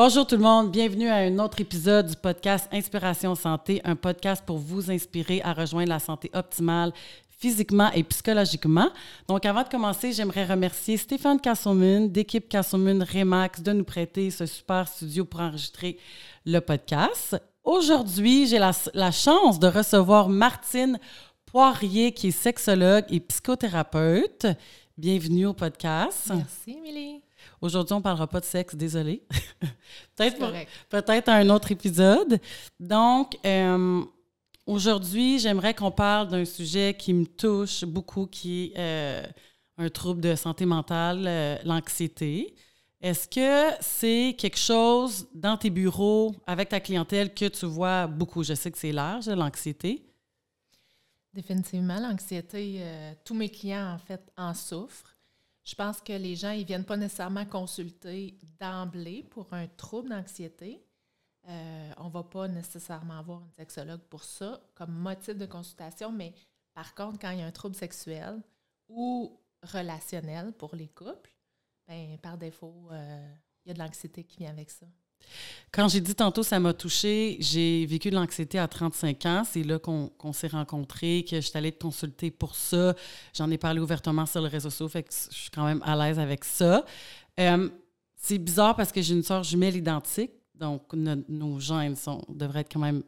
Bonjour tout le monde, bienvenue à un autre épisode du podcast Inspiration Santé, un podcast pour vous inspirer à rejoindre la santé optimale physiquement et psychologiquement. Donc, avant de commencer, j'aimerais remercier Stéphane Cassomun d'équipe Cassomun Remax de nous prêter ce super studio pour enregistrer le podcast. Aujourd'hui, j'ai la, la chance de recevoir Martine Poirier, qui est sexologue et psychothérapeute. Bienvenue au podcast. Merci, Émilie. Aujourd'hui, on ne parlera pas de sexe, désolé. peut-être, peut-être un autre épisode. Donc, euh, aujourd'hui, j'aimerais qu'on parle d'un sujet qui me touche beaucoup, qui est euh, un trouble de santé mentale, euh, l'anxiété. Est-ce que c'est quelque chose dans tes bureaux, avec ta clientèle, que tu vois beaucoup? Je sais que c'est large, l'anxiété. Définitivement, l'anxiété, tous mes clients, en fait, en souffrent. Je pense que les gens, ils ne viennent pas nécessairement consulter d'emblée pour un trouble d'anxiété. Euh, on ne va pas nécessairement avoir un sexologue pour ça comme motif de consultation, mais par contre, quand il y a un trouble sexuel ou relationnel pour les couples, ben, par défaut, euh, il y a de l'anxiété qui vient avec ça. Quand j'ai dit tantôt, ça m'a touché, j'ai vécu de l'anxiété à 35 ans. C'est là qu'on s'est rencontrés, que je suis allée te consulter pour ça. J'en ai parlé ouvertement sur le réseau social, fait que je suis quand même à l'aise avec ça. Euh, c'est bizarre parce que j'ai une soeur jumelle identique, donc nos gènes sont, devraient être quand même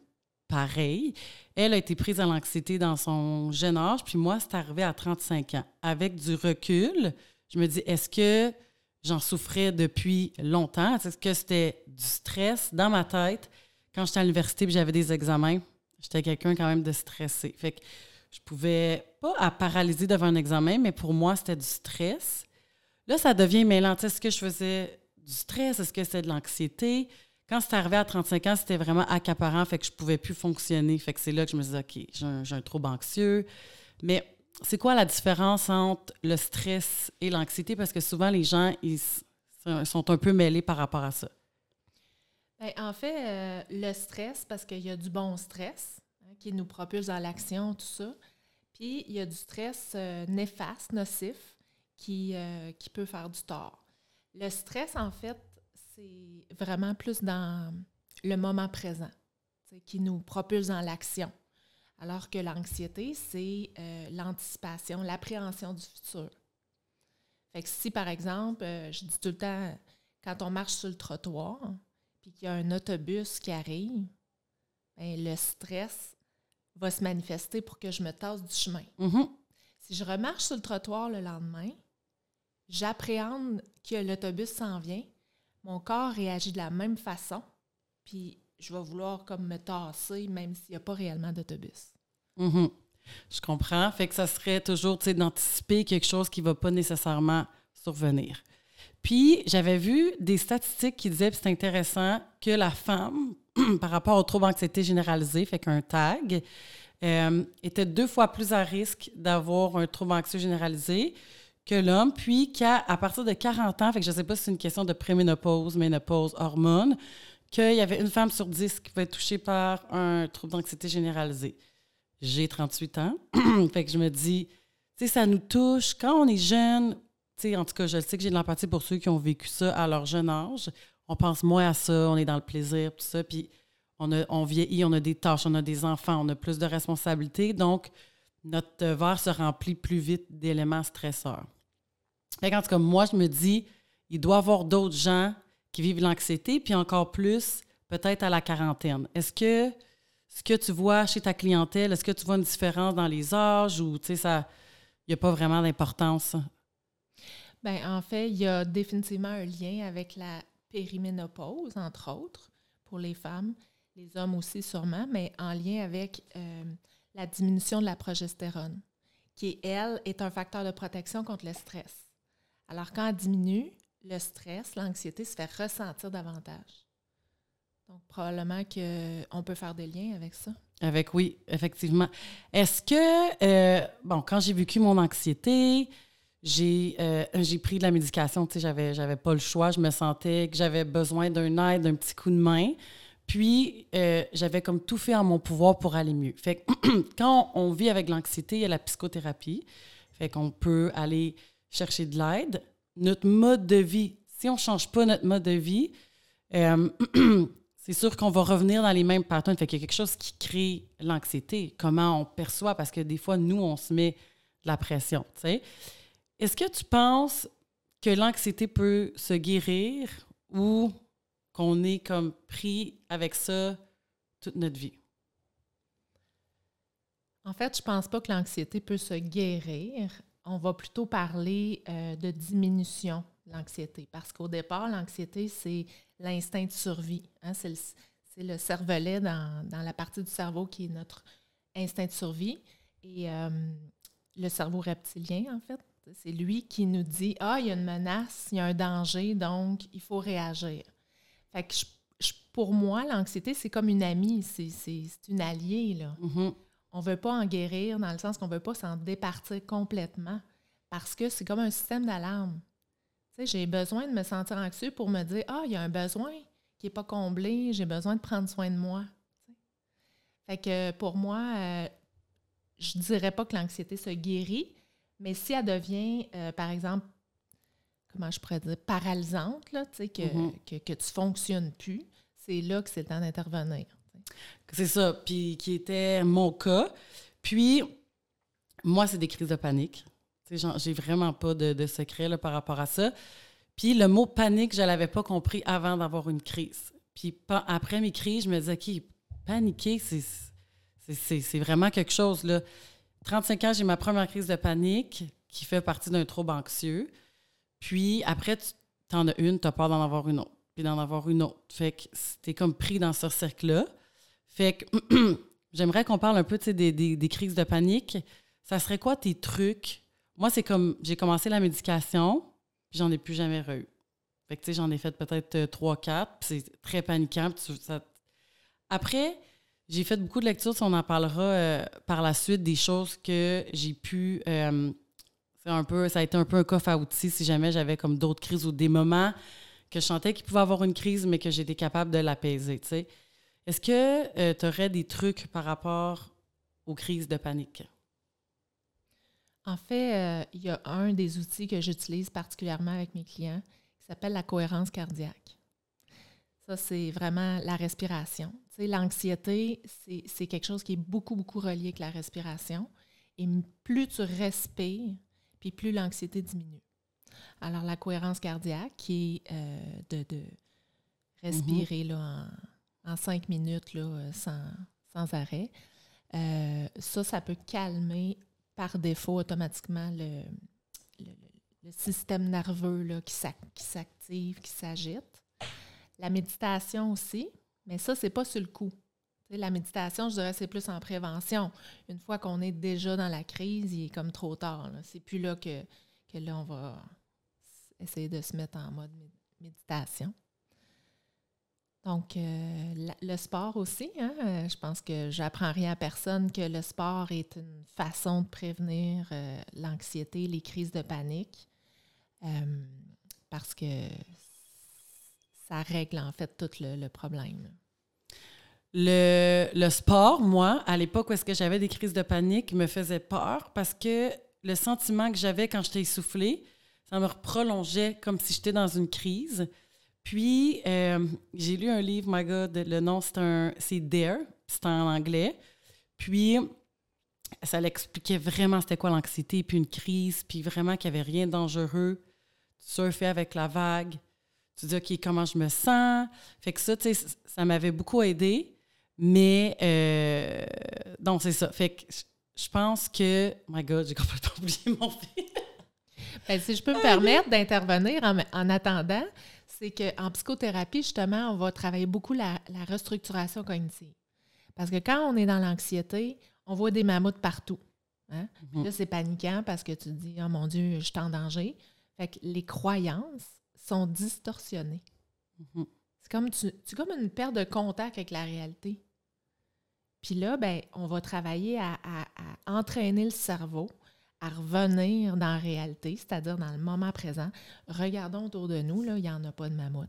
pareils. Elle a été prise à l'anxiété dans son jeune âge, puis moi, c'est arrivé à 35 ans. Avec du recul, je me dis, est-ce que j'en souffrais depuis longtemps. Est-ce que c'était du stress dans ma tête? Quand j'étais à l'université et j'avais des examens, j'étais quelqu'un quand même de stressé. Fait que je pouvais pas à paralyser devant un examen, mais pour moi, c'était du stress. Là, ça devient mêlant. Est-ce que je faisais du stress? Est-ce que c'était de l'anxiété? Quand c'est arrivé à 35 ans, c'était vraiment accaparant, fait que je pouvais plus fonctionner. Fait que c'est là que je me disais, OK, j'ai un, un trouble anxieux. Mais c'est quoi la différence entre le stress et l'anxiété? Parce que souvent, les gens, ils sont un peu mêlés par rapport à ça. Bien, en fait, euh, le stress, parce qu'il y a du bon stress hein, qui nous propulse dans l'action, tout ça. Puis, il y a du stress euh, néfaste, nocif, qui, euh, qui peut faire du tort. Le stress, en fait, c'est vraiment plus dans le moment présent, qui nous propulse dans l'action. Alors que l'anxiété, c'est euh, l'anticipation, l'appréhension du futur. Fait que si, par exemple, euh, je dis tout le temps, quand on marche sur le trottoir, puis qu'il y a un autobus qui arrive, bien, le stress va se manifester pour que je me tasse du chemin. Mm-hmm. Si je remarche sur le trottoir le lendemain, j'appréhende que l'autobus s'en vient, mon corps réagit de la même façon, puis je vais vouloir comme me tasser même s'il n'y a pas réellement d'autobus. Mhm. Je comprends. Fait que ça serait toujours d'anticiper quelque chose qui ne va pas nécessairement survenir. Puis, j'avais vu des statistiques qui disaient, c'est intéressant, que la femme, par rapport au trouble d'anxiété généralisé, fait qu'un TAG, euh, était deux fois plus à risque d'avoir un trouble anxieux généralisé que l'homme, puis qu'à partir de 40 ans, fait que je ne sais pas si c'est une question de préménopause, ménopause, hormones, qu'il y avait une femme sur dix qui pouvait être touchée par un trouble d'anxiété généralisé. J'ai 38 ans. fait que je me dis, tu sais, ça nous touche. Quand on est jeune, tu sais, en tout cas, je sais que j'ai de l'empathie pour ceux qui ont vécu ça à leur jeune âge. On pense moins à ça, on est dans le plaisir, tout ça. Puis on, a, on vieillit, on a des tâches, on a des enfants, on a plus de responsabilités. Donc, notre verre se remplit plus vite d'éléments stresseurs. Fait en tout cas, moi, je me dis, il doit y avoir d'autres gens qui vivent l'anxiété, puis encore plus, peut-être à la quarantaine. Est-ce que ce que tu vois chez ta clientèle, est-ce que tu vois une différence dans les âges ou, tu sais, ça, il n'y a pas vraiment d'importance? Bien, en fait, il y a définitivement un lien avec la périménopause, entre autres, pour les femmes, les hommes aussi sûrement, mais en lien avec euh, la diminution de la progestérone, qui, elle, est un facteur de protection contre le stress. Alors, quand elle diminue, le stress, l'anxiété se fait ressentir davantage. Donc, probablement qu'on peut faire des liens avec ça. Avec, oui, effectivement. Est-ce que, euh, bon, quand j'ai vécu mon anxiété, j'ai euh, j'ai pris de la médication, tu sais, j'avais, j'avais pas le choix, je me sentais que j'avais besoin d'un aide, d'un petit coup de main. Puis, euh, j'avais comme tout fait en mon pouvoir pour aller mieux. Fait que quand on vit avec l'anxiété, il y a la psychothérapie. Fait qu'on peut aller chercher de l'aide. Notre mode de vie, si on ne change pas notre mode de vie, euh, c'est sûr qu'on va revenir dans les mêmes patterns. Fait qu'il y a quelque chose qui crée l'anxiété, comment on perçoit, parce que des fois, nous, on se met de la pression. Est-ce que tu penses que l'anxiété peut se guérir ou qu'on est comme pris avec ça toute notre vie? En fait, je pense pas que l'anxiété peut se guérir. On va plutôt parler euh, de diminution de l'anxiété. Parce qu'au départ, l'anxiété, c'est l'instinct de survie. Hein. C'est, le, cervelet dans, la partie du cerveau qui est notre instinct de survie. Et euh, le cerveau reptilien, en fait, c'est lui qui nous dit Ah, il y a une menace, il y a un danger, donc il faut réagir. Pour moi, l'anxiété, c'est comme une amie, c'est, une alliée. Là. Mm-hmm on ne veut pas en guérir dans le sens qu'on ne veut pas s'en départir complètement parce que c'est comme un système d'alarme. J'ai besoin de me sentir anxieux pour me dire Ah, il y a un besoin qui n'est pas comblé, j'ai besoin de prendre soin de moi. Fait que pour moi, euh, je ne dirais pas que l'anxiété se guérit, mais si elle devient, euh, par exemple, comment je pourrais dire, paralysante, là, mm-hmm. que, que tu ne fonctionnes plus, c'est là que c'est le temps d'intervenir. C'est ça, puis qui était mon cas. Puis, moi, c'est des crises de panique. J'ai vraiment pas de, secret là, par rapport à ça. Puis le mot panique, je l'avais pas compris avant d'avoir une crise. Puis après mes crises, je me disais, OK, paniquer, c'est vraiment quelque chose. Là. 35 ans, j'ai ma première crise de panique qui fait partie d'un trouble anxieux. Puis après, tu en as une, tu as peur d'en avoir une autre, puis d'en avoir une autre. Fait que tu comme pris dans ce cercle-là. Fait que j'aimerais qu'on parle un peu des, des, crises de panique. Ça serait quoi tes trucs? Moi, c'est comme j'ai commencé la médication, puis j'en ai plus jamais re Fait que tu sais, j'en ai fait peut-être euh, trois, quatre, puis c'est très paniquant. Après, j'ai fait beaucoup de lectures, on en parlera euh, par la suite, des choses que j'ai pu. Euh, un peu, ça a été un peu un coffre à outils si jamais j'avais comme d'autres crises ou des moments que je sentais qu'il pouvait avoir une crise, mais que j'étais capable de l'apaiser, tu sais. Est-ce que euh, tu aurais des trucs par rapport aux crises de panique? En fait, euh, il y a un des outils que j'utilise particulièrement avec mes clients qui s'appelle la cohérence cardiaque. Ça, c'est vraiment la respiration. L'anxiété, c'est quelque chose qui est beaucoup, beaucoup relié avec la respiration. Et plus tu respires, puis plus l'anxiété diminue. Alors, la cohérence cardiaque, qui est euh, de, de, respirer là, en en cinq minutes là, euh, sans, arrêt. Euh, ça, ça peut calmer par défaut automatiquement le, système nerveux là, qui s'active, qui s'agite. La méditation aussi, mais ça, c'est pas sur le coup. la méditation, je dirais, c'est plus en prévention. Une fois qu'on est déjà dans la crise, il est comme trop tard. C'est plus là que, que là, on va essayer de se mettre en mode méditation. Donc, euh, le sport aussi, hein, euh, je pense que j'apprends rien à personne que le sport est une façon de prévenir euh, l'anxiété, les crises de panique, parce que ça règle en fait tout le, problème. Le, sport, moi, à l'époque où que j'avais des crises de panique, me faisait peur parce que le sentiment que j'avais quand j'étais essoufflée, ça me prolongeait comme si j'étais dans une crise. Puis, euh, j'ai lu un livre, my God, le nom, c'est un, c'est Dare, c'est en anglais. Puis, ça l'expliquait vraiment c'était quoi l'anxiété, puis une crise, puis vraiment qu'il n'y avait rien de dangereux. Tu surfais avec la vague. Tu dis, OK, comment je me sens? Fait que ça, tu sais, ça m'avait beaucoup aidé. Mais, euh, donc, c'est ça. Fait que je pense que, my God, j'ai complètement oublié mon fils. Ben, si je peux me permettre d'intervenir en, en attendant, c'est qu'en psychothérapie, justement, on va travailler beaucoup la, restructuration cognitive. Parce que quand on est dans l'anxiété, on voit des mammouths partout. Hein? Mhm. Là, c'est paniquant parce que tu te dis, oh mon Dieu, je suis en danger. Fait que les croyances sont distorsionnées. Mhm. C'est comme, tu, comme une perte de contact avec la réalité. Puis là, ben, on va travailler à entraîner le cerveau à revenir dans la réalité, c'est-à-dire dans le moment présent. Regardons autour de nous, là, il n'y en a pas de mammouth.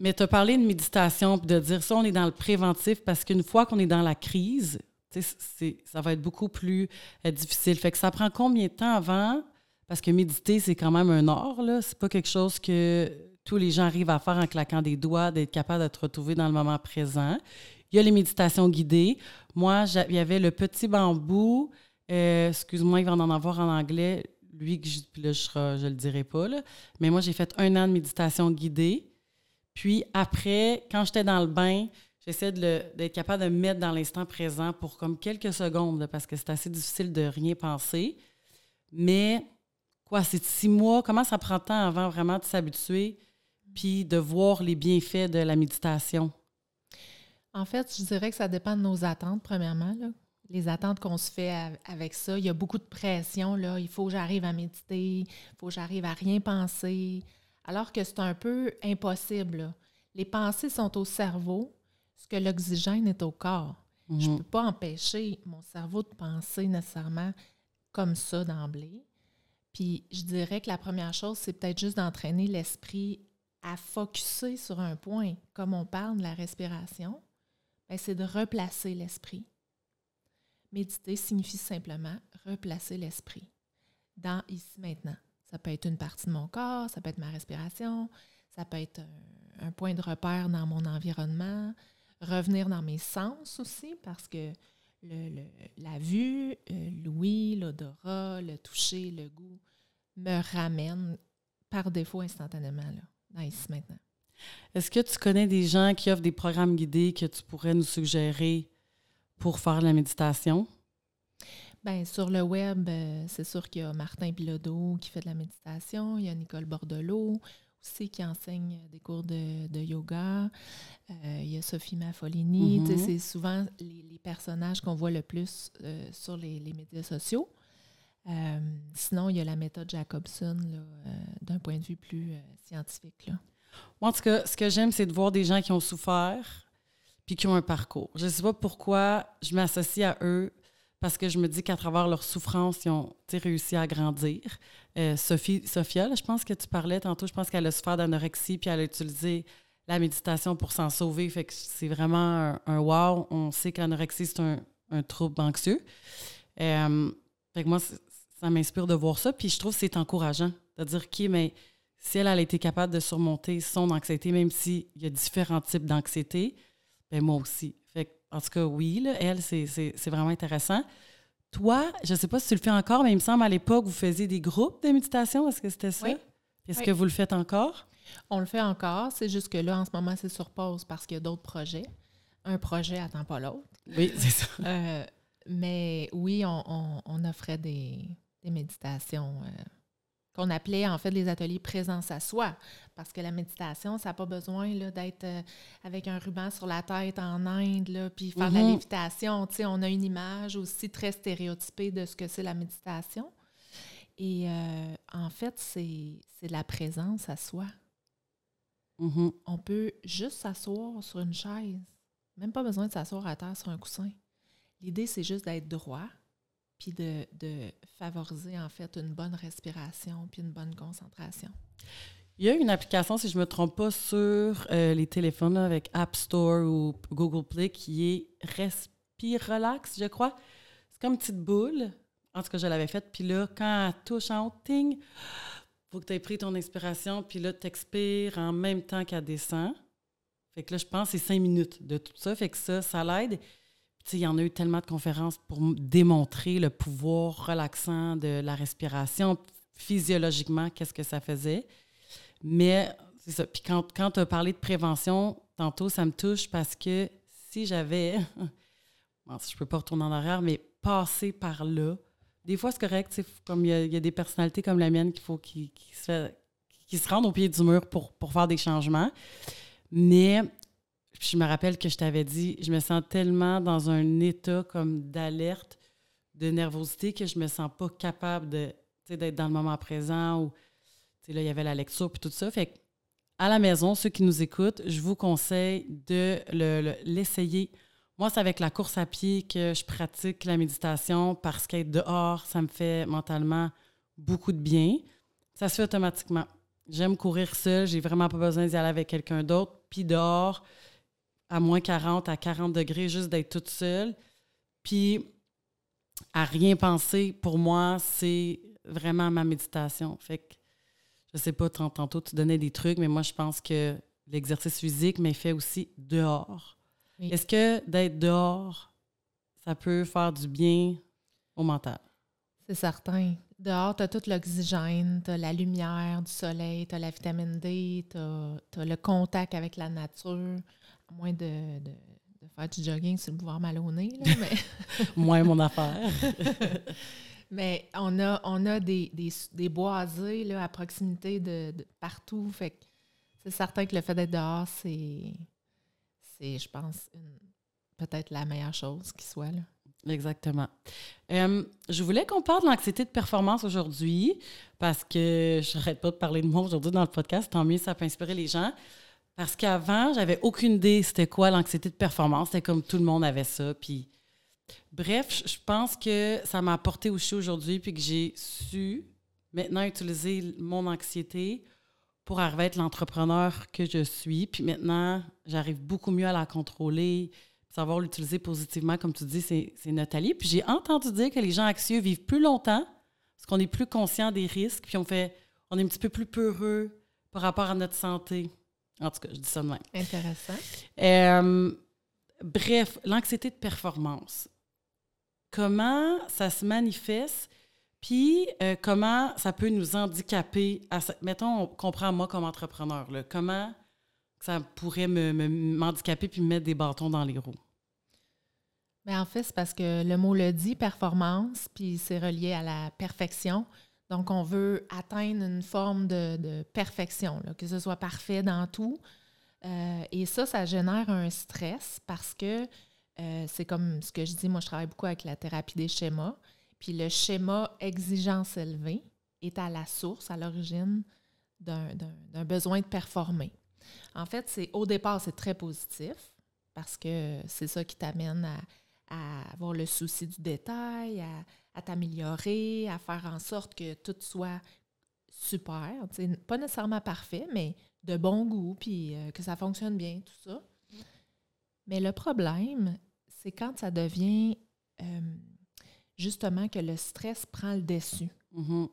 Mais tu as parlé de méditation, de dire ça, on est dans le préventif parce qu'une fois qu'on est dans la crise, ça va être beaucoup plus euh, difficile. Fait que ça prend combien de temps avant? Parce que méditer, c'est quand même un art, là. C'est pas quelque chose que, tous les gens arrivent à faire en claquant des doigts, d'être capable de te retrouver dans le moment présent. Il y a les méditations guidées. Moi, il y avait le petit bambou. Euh, excuse-moi, il va en avoir en anglais. Lui, je, là, je le dirai pas. Là. Mais moi, j'ai fait un an de méditation guidée. Puis après, quand j'étais dans le bain, j'essaie d'être capable de me mettre dans l'instant présent pour comme quelques secondes, parce que c'est assez difficile de rien penser. Mais quoi, c'est six mois? Comment ça prend de temps avant vraiment de s'habituer puis de voir les bienfaits de la méditation? En fait, je dirais que ça dépend de nos attentes, premièrement. Les attentes qu'on se fait avec ça. Il y a beaucoup de pression. Là. Il faut que j'arrive à méditer, il faut que j'arrive à rien penser. Alors que c'est un peu impossible. Les pensées sont au cerveau, ce que l'oxygène est au corps. Je ne mhm. peux pas empêcher mon cerveau de penser nécessairement comme ça d'emblée. Puis je dirais que la première chose, c'est peut-être juste d'entraîner l'esprit à focuser sur un point. Comme on parle de la respiration, ben, c'est de replacer l'esprit. Méditer signifie simplement replacer l'esprit dans ici maintenant. Ça peut être une partie de mon corps, ça peut être ma respiration, ça peut être un, point de repère dans mon environnement, revenir dans mes sens aussi, parce que la vue, euh, l'ouïe, l'odorat, le toucher, le goût me ramènent par défaut instantanément, là, dans ici maintenant. Est-ce que tu connais des gens qui offrent des programmes guidés que tu pourrais nous suggérer pour faire la méditation? Bien, sur le web, euh, c'est sûr qu'il y a Martin Bilodeau qui fait de la méditation, il y a Nicole Bordelot aussi qui enseigne des cours de, yoga, euh, il y a Sophie Maffolini. Mm-hmm. C'est souvent les, personnages qu'on voit le plus euh, sur les, médias sociaux. sinon, il y a la méthode Jacobson d'un point de vue plus scientifique. Là. Moi, en tout cas, ce que j'aime, c'est de voir des gens qui ont souffert puis qui ont un parcours. Je ne sais pas pourquoi je m'associe à eux parce que je me dis qu'à travers leur souffrance, ils ont réussi à grandir. Euh, Sophie, Sophia, je pense que tu parlais tantôt, je pense qu'elle a souffert d'anorexie puis elle a utilisé la méditation pour s'en sauver. C'est vraiment un, wow. On sait que l'anorexie, c'est un, trouble anxieux. Euh, moi, ça m'inspire de voir ça. Puis je trouve que c'est encourageant de dire, OK, mais si elle, a été capable de surmonter son anxiété, même s'il y a différents types d'anxiété, ben moi aussi. Fait en tout cas, oui, elle, c'est vraiment intéressant. Toi, je ne sais pas si tu le fais encore, mais il me semble à l'époque, vous faisiez des groupes de méditation. Est-ce que c'était ça? Oui. Est-ce que vous le faites encore? On le fait encore. C'est juste que là, en ce moment, c'est sur pause parce qu'il y a d'autres projets. Un projet attend pas l'autre. Oui, c'est ça. Euh, mais oui, on, offrait des, méditations. Euh, qu'on appelait en fait les ateliers présence à soi. Parce que la méditation, ça n'a pas besoin d'être euh, avec un ruban sur la tête en Inde, là, puis faire de la mhm. lévitation. on a une image aussi très stéréotypée de ce que c'est la méditation. Et euh, en fait, c'est de la présence à soi. Mhm. On peut juste s'asseoir sur une chaise. Même pas besoin de s'asseoir à terre sur un coussin. L'idée, c'est juste d'être droit, de, favoriser en fait une bonne respiration puis une bonne concentration. Il y a une application, si je ne me trompe pas, sur euh, les téléphones avec App Store ou Google Play qui est Respirelax, je crois. C'est comme une petite boule. En tout cas, je l'avais faite. Puis là, quand elle touche en ting, faut que tu aies pris ton inspiration. Puis là, tu expires en même temps qu'elle descend. Fait que là, je pense que c'est cinq minutes de tout ça. Fait que ça, ça l'aide il y en a eu tellement de conférences pour démontrer le pouvoir relaxant de la respiration, physiologiquement, qu'est-ce que ça faisait. Mais c'est ça. Puis quand, quand tu as parlé de prévention, tantôt, ça me touche parce que si j'avais, bon, je peux pas retourner en arrière, mais passer par là, des fois, c'est correct, comme il y, a des personnalités comme la mienne qu'il faut qui, se, rendent au pied du mur pour, pour faire des changements. Mais je me rappelle que je t'avais dit, je me sens tellement dans un état comme d'alerte, de nervosité, que je me sens pas capable d'être dans le moment présent ou, là, il y avait la lecture puis tout ça. Fait à la maison, ceux qui nous écoutent, je vous conseille de l'essayer. Moi, c'est avec la course à pied que je pratique la méditation parce qu'être dehors, ça me fait mentalement beaucoup de bien. Ça se fait automatiquement. J'aime courir seul, j'ai vraiment pas besoin d'y aller avec quelqu'un d'autre. Puis dehors, à moins 40, à 40 degrés, juste d'être toute seule. Puis, à rien penser, pour moi, c'est vraiment ma méditation. Fait que, je sais pas, tantôt tu donnais des trucs, mais moi je pense que l'exercice physique, mais fait aussi dehors. Est-ce que d'être dehors, ça peut faire du bien au mental? C'est certain. Dehors, tu as tout l'oxygène, tu as la lumière du soleil, tu as la vitamine D, tu as, le contact avec la nature, moins de, de, faire du jogging sur le boulevard Maloney. Mais... moins mon affaire. mais on a, on a des, des, boisés là, à proximité de, partout. Fait c'est certain que le fait d'être dehors, c'est, c'est je pense, peut-être la meilleure chose qui soit. Là. Exactement. Euh, je voulais qu'on parle de l'anxiété de performance aujourd'hui parce que je n'arrête pas de parler de moi aujourd'hui dans le podcast. Tant mieux, ça peut inspirer les gens. Parce qu'avant, j'avais aucune idée c'était quoi l'anxiété de performance. C'était comme tout le monde avait ça. Puis, bref, je pense que ça m'a apporté aussi aujourd'hui puis que j'ai su maintenant utiliser mon anxiété pour arriver à être l'entrepreneur que je suis. Puis maintenant, j'arrive beaucoup mieux à la contrôler savoir l'utiliser positivement, comme tu dis, c'est notre allié. Puis j'ai entendu dire que les gens anxieux vivent plus longtemps parce qu'on est plus conscient des risques, puis on fait, on est un petit peu plus peureux par rapport à notre santé. En tout cas, je dis ça de même. Intéressant. Euh, bref, l'anxiété de performance. Comment ça se manifeste, puis euh, comment ça peut nous handicaper. À, mettons, on comprend moi comme entrepreneur, là, comment ça pourrait m'handicaper me, puis me mettre des bâtons dans les roues? Bien, en fait, c'est parce que le mot le dit, performance, puis c'est relié à la perfection. Donc, on veut atteindre une forme de, perfection, que ce soit parfait dans tout. Euh, et ça, ça génère un stress parce que euh, c'est comme ce que je dis, moi, je travaille beaucoup avec la thérapie des schémas. Puis le schéma exigence élevée est à la source, à l'origine d'un besoin de performer. En fait, c'est au départ, c'est très positif parce que c'est ça qui t'amène à, avoir le souci du détail, à, t'améliorer, à faire en sorte que tout soit super. Pas nécessairement parfait, mais de bon goût, puis euh, que ça fonctionne bien, tout ça. Mais le problème, c'est quand ça devient euh, justement que le stress prend le dessus. Mm-hmm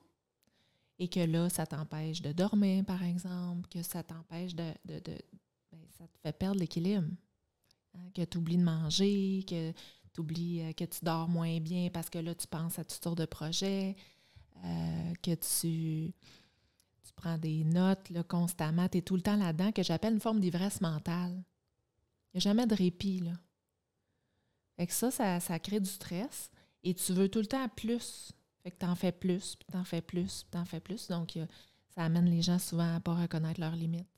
et que là, ça t'empêche de dormir, par exemple, que ça t'empêche de. de, ben, ça te fait perdre l'équilibre. Hein, que tu oublies de manger, que tu oublies euh, que tu dors moins bien parce que là, tu penses à toutes sortes de projets, euh, que tu, tu prends des notes là, constamment, tu es tout le temps là-dedans, que j'appelle une forme d'ivresse mentale. Il n'y a jamais de répit. Là. Fait que ça, ça, crée du stress et tu veux tout le temps plus. Fait que t'en fais plus, puis t'en fais plus, puis t'en fais plus. Donc, ça amène les gens souvent à ne pas reconnaître leurs limites.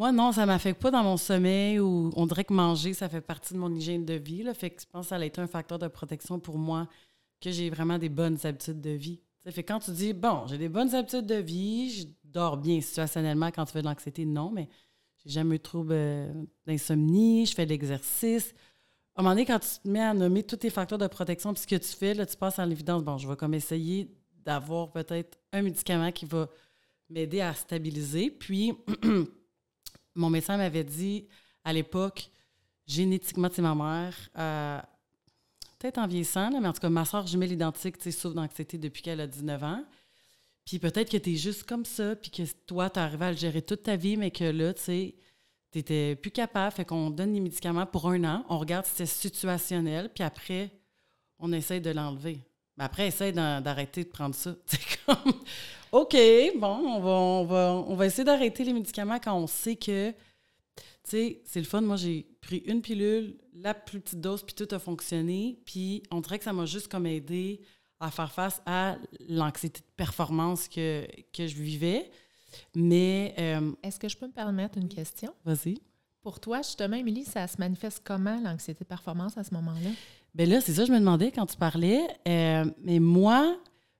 Ouais, non, ça m'affecte pas dans mon sommeil ou on dirait que manger, ça fait partie de mon hygiène de vie. Là. Fait que je pense que ça a été un facteur de protection pour moi, que j'ai vraiment des bonnes habitudes de vie. Ça fait quand tu dis, bon, j'ai des bonnes habitudes de vie, je dors bien situationnellement quand tu fais de l'anxiété, non, mais j'ai jamais eu de trouble euh, d'insomnie, je fais de l'exercice à un moment donné, quand tu te mets à nommer tous tes facteurs de protection, puis ce que tu fais, là, tu passes à l'évidence, bon, je vais comme essayer d'avoir peut-être un médicament qui va m'aider à stabiliser. Puis, mon médecin m'avait dit à l'époque, génétiquement, c'est ma mère, euh, peut-être en vieillissant, mais en tout cas, ma soeur jumelle identique, souffre d'anxiété depuis qu'elle a 19 ans. Puis peut-être que tu es juste comme ça, puis que toi, tu arrivé à le gérer toute ta vie, mais que là, tu sais, plus capable, fait qu'on donne les médicaments pour un an, on regarde si c'est situationnel, puis après, on essaye de l'enlever. Mais après, essaye d'arrêter de prendre ça. OK, bon, on va, on va, on va essayer d'arrêter les médicaments quand on sait que, tu sais, c'est le fun. Moi, j'ai pris une pilule, la plus petite dose, puis tout a fonctionné. Puis on dirait que ça m'a juste comme aidé à faire face à l'anxiété de performance que, que je vivais. Mais. Euh, Est-ce que je peux me permettre une question? Vas-y. Pour toi, justement, Émilie, ça se manifeste comment l'anxiété de performance à ce moment-là? Bien là, c'est ça, je me demandais quand tu parlais. Euh, mais moi,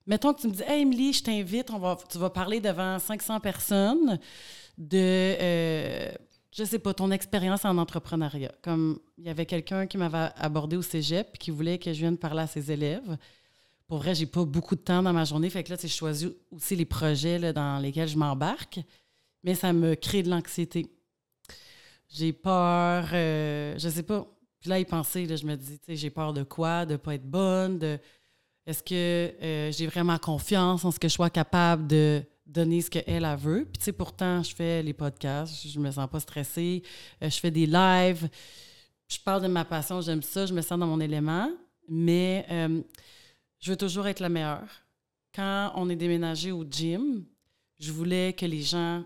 mettons que tu me dis, Hey, Émilie, je t'invite, va, tu vas parler devant 500 personnes de. Euh, je sais pas, ton expérience en entrepreneuriat. Comme il y avait quelqu'un qui m'avait abordé au cégep qui voulait que je vienne parler à ses élèves pour vrai, j'ai pas beaucoup de temps dans ma journée. Fait que là, je choisis aussi les projets dans lesquels je m'embarque. Mais ça me crée de l'anxiété. J'ai peur, euh, je sais pas. Puis là, y penser, je me dis, j'ai peur de quoi? De pas être bonne? De est-ce que euh, j'ai vraiment confiance en ce que je sois capable de, donner ce qu'elle a veut? Puis, tu sais, pourtant, je fais les podcasts, je me sens pas stressée, euh, je fais des lives, je parle de ma passion, j'aime ça, je me sens dans mon élément, mais euh, je veux toujours être la meilleure. Quand on est déménagé au gym, je voulais que les gens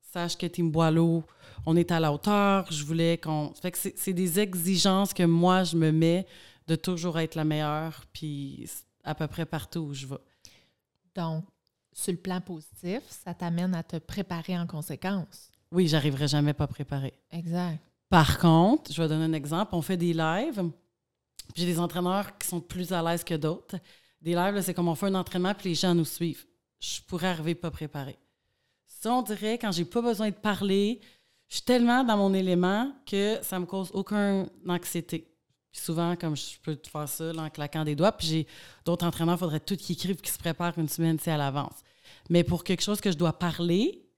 sachent que Team Boileau, on est à la hauteur. Je voulais qu'on. Fait que c'est des exigences que moi, je me mets de toujours être la meilleure, puis à peu près partout où je vais. Donc, sur le plan positif, ça t'amène à te préparer en conséquence. Oui, j'arriverai jamais pas préparée. Exact. Par contre, je vais donner un exemple. On fait des lives. J'ai des entraîneurs qui sont plus à l'aise que d'autres. Des lives, c'est comme on fait un entraînement puis les gens nous suivent. Je pourrais arriver pas préparée. Ça, on dirait, quand j'ai pas besoin de parler, je suis tellement dans mon élément que ça me cause aucune anxiété. Puis souvent, comme je peux te faire ça en claquant des doigts, puis j'ai d'autres entraîneurs, il faudrait tout qui écrivent, qui se préparent une semaine à l'avance. Mais pour quelque chose que je dois parler,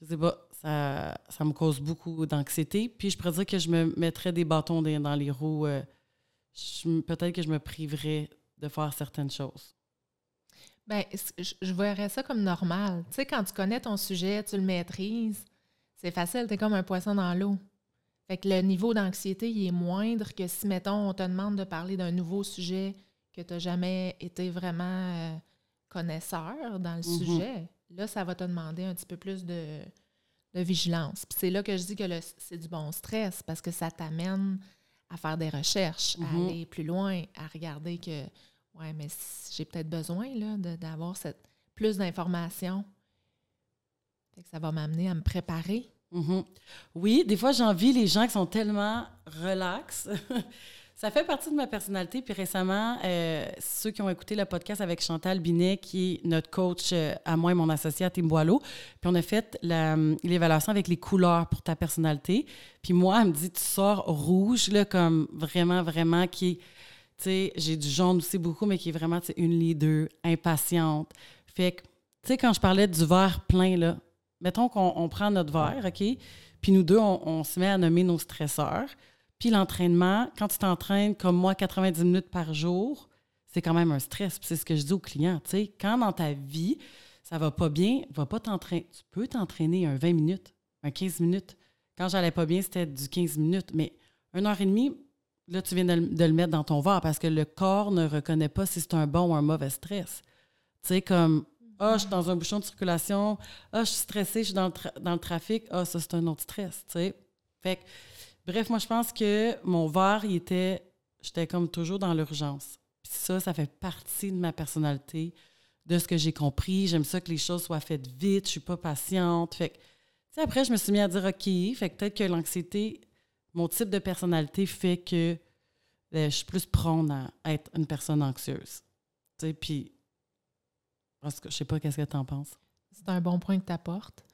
je sais pas, ça, me cause beaucoup d'anxiété. Puis je pourrais dire que je me mettrais des bâtons dans les roues. Euh, peut-être que je me priverais de faire certaines choses. Bien, je verrais ça comme normal. Tu sais, quand tu connais ton sujet, tu le maîtrises, c'est facile, tu es comme un poisson dans l'eau. Fait que le niveau d'anxiété, il est moindre que si, mettons, on te demande de parler d'un nouveau sujet que tu n'as jamais été vraiment euh, connaisseur dans le mm-hmm. sujet. Là, ça va te demander un petit peu plus de, vigilance. Puis c'est là que je dis que c'est du bon stress parce que ça t'amène à faire des recherches, à mm-hmm. aller plus loin, à regarder que, ouais, mais j'ai peut-être besoin d'avoir cette plus d'informations ça va m'amener à me préparer. Mm-hmm. Oui, des fois, j'envie les gens qui sont tellement relax. ça fait partie de ma personnalité. Puis récemment, euh, ceux qui ont écouté le podcast avec Chantal Binet, qui est notre coach euh, à moi et mon associé à Tim Boileau, puis on a fait l'évaluation avec les couleurs pour ta personnalité. Puis moi, elle me dit, tu sors rouge, là, comme vraiment, vraiment, qui tu sais, j'ai du jaune aussi beaucoup, mais qui est vraiment, une leader, impatiente. Fait que, tu sais, quand je parlais du verre plein, là, mettons qu'on prend notre verre, OK? Puis nous deux, on, se met à nommer nos stresseurs. Puis l'entraînement, quand tu t'entraînes comme moi 90 minutes par jour, c'est quand même un stress. c'est ce que je dis aux clients. Tu sais, quand dans ta vie, ça va pas bien, va pas t'entraîner. Tu peux t'entraîner un 20 minutes, un 15 minutes. Quand j'allais pas bien, c'était du 15 minutes. Mais une heure et demie, là, tu viens de, de, le mettre dans ton verre parce que le corps ne reconnaît pas si c'est un bon ou un mauvais stress. Tu sais, comme ah, je suis dans un bouchon de circulation. Ah, je suis stressée, je suis dans le, dans le trafic. Ah, ça, c'est un autre stress, tu sais. Fait bref, moi, je pense que mon verre, il était... J'étais comme toujours dans l'urgence. Ça, ça fait partie de ma personnalité, de ce que j'ai compris. J'aime ça que les choses soient faites vite, je suis pas patiente. Fait que, après, je me suis mis à dire, OK, fait que peut-être que l'anxiété, mon type de personnalité fait que ben, je suis plus prône à être une personne anxieuse. Tu sais, puis parce que je sais pas qu'est-ce que tu en penses. C'est un bon point que tu apportes.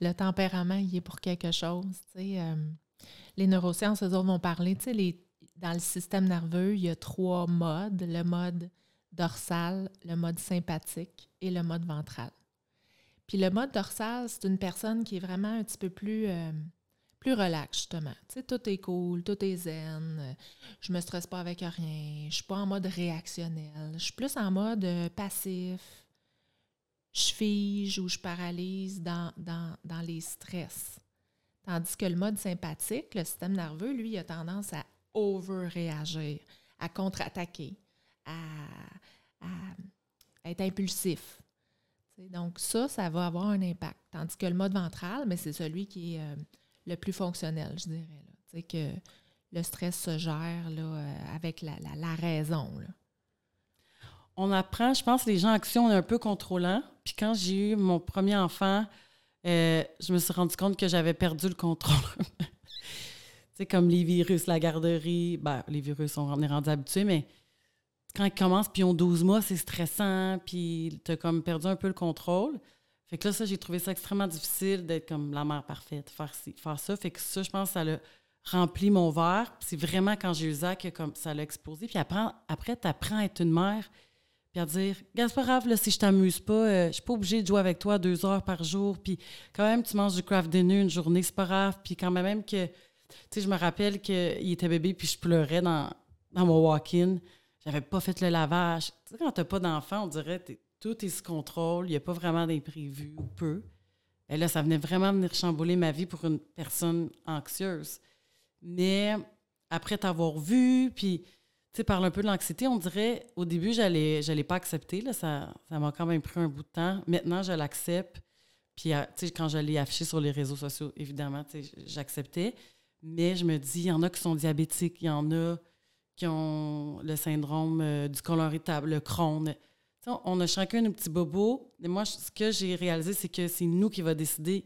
Le tempérament, il est pour quelque chose. Euh, les neurosciences, eux autres vont parler, dans le système nerveux, il y a trois modes. Le mode dorsal, le mode sympathique et le mode ventral. Puis le mode dorsal, c'est une personne qui est vraiment un petit peu plus, euh, plus relax, justement. Tout est cool, tout est zen, je me stresse pas avec rien, je suis pas en mode réactionnel, je suis plus en mode euh, passif, je fige ou je paralyse dans, dans, les stress. Tandis que le mode sympathique, le système nerveux, lui, a tendance à over-réagir, à contre-attaquer, à, être impulsif. donc ça, ça va avoir un impact. Tandis que le mode ventral, mais c'est celui qui est euh, le plus fonctionnel, je dirais. Là. que le stress se gère là, euh, avec la, raison. On apprend, je pense, les gens action, on est un peu contrôlant. Puis quand j'ai eu mon premier enfant, euh, je me suis rendu compte que j'avais perdu le contrôle. tu sais, comme les virus, la garderie, ben, les virus, on est rendu habitués, mais quand ils commencent, puis ils ont 12 mois, c'est stressant, puis tu as comme perdu un peu le contrôle. Fait que là, ça, j'ai trouvé ça extrêmement difficile d'être comme la mère parfaite, faire, faire ça. Fait que ça, je pense, ça a rempli mon verre. c'est vraiment quand j'ai eu Zach que comme ça l'a explosé. Puis après tu apprends à être une mère puis à dire, c'est pas grave, là, si je t'amuse pas, euh, je suis pas obligée de jouer avec toi deux heures par jour, puis quand même, tu manges du craft dinner une journée, c'est pas grave, puis quand même que, tu sais, je me rappelle qu'il était bébé, puis je pleurais dans, dans mon walk-in, j'avais pas fait le lavage. Tu sais, quand t'as pas d'enfant, on dirait, t'es tout est sous contrôle, il n'y a pas vraiment d'imprévu ou peu. Et là, ça venait vraiment venir chambouler ma vie pour une personne anxieuse. Mais après t'avoir vu, puis tu sais, parle un peu de l'anxiété, on dirait, au début, j'allais, j'allais pas accepter, là, ça, ça m'a quand même pris un bout de temps. Maintenant, je l'accepte. Puis, euh, tu sais, quand je l'ai affiché sur les réseaux sociaux, évidemment, tu sais, j'acceptais. Mais je me dis, il y en a qui sont diabétiques, il y en a qui ont le syndrome euh, du côlon irritable, le Crohn. on a chacun nos petits bobos. Et moi, ce que j'ai réalisé, c'est que c'est nous qui va décider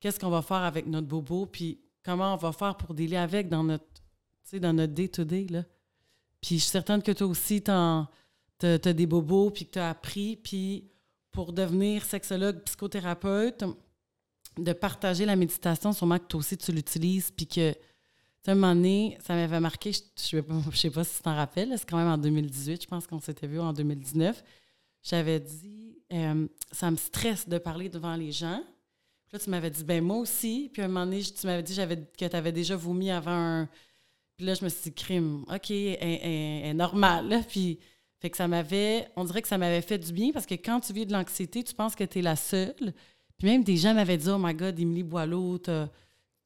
qu'est-ce qu'on va faire avec notre bobo, puis comment on va faire pour dealer avec dans notre, dans notre day-to-day. Puis je suis certaine que toi aussi, tu as, des bobos, puis que tu as appris, puis pour devenir sexologue, psychothérapeute, de partager la méditation, sûrement que toi aussi tu l'utilises, puis que, un moment donné, ça m'avait marqué, je ne sais pas si tu t'en rappelles, c'est quand même en 2018, je pense qu'on s'était vu en 2019. J'avais dit, euh, ça me stresse de parler devant les gens. Puis là, tu m'avais dit, ben moi aussi. Puis un moment donné, tu m'avais dit que tu avais déjà vomi avant un. Puis là, je me suis dit, crime, OK, normal. Puis, fait que ça m'avait, on dirait que ça m'avait fait du bien parce que quand tu vis de l'anxiété, tu penses que tu es la seule. Puis même des gens m'avaient dit Oh my God, Émilie Boileau,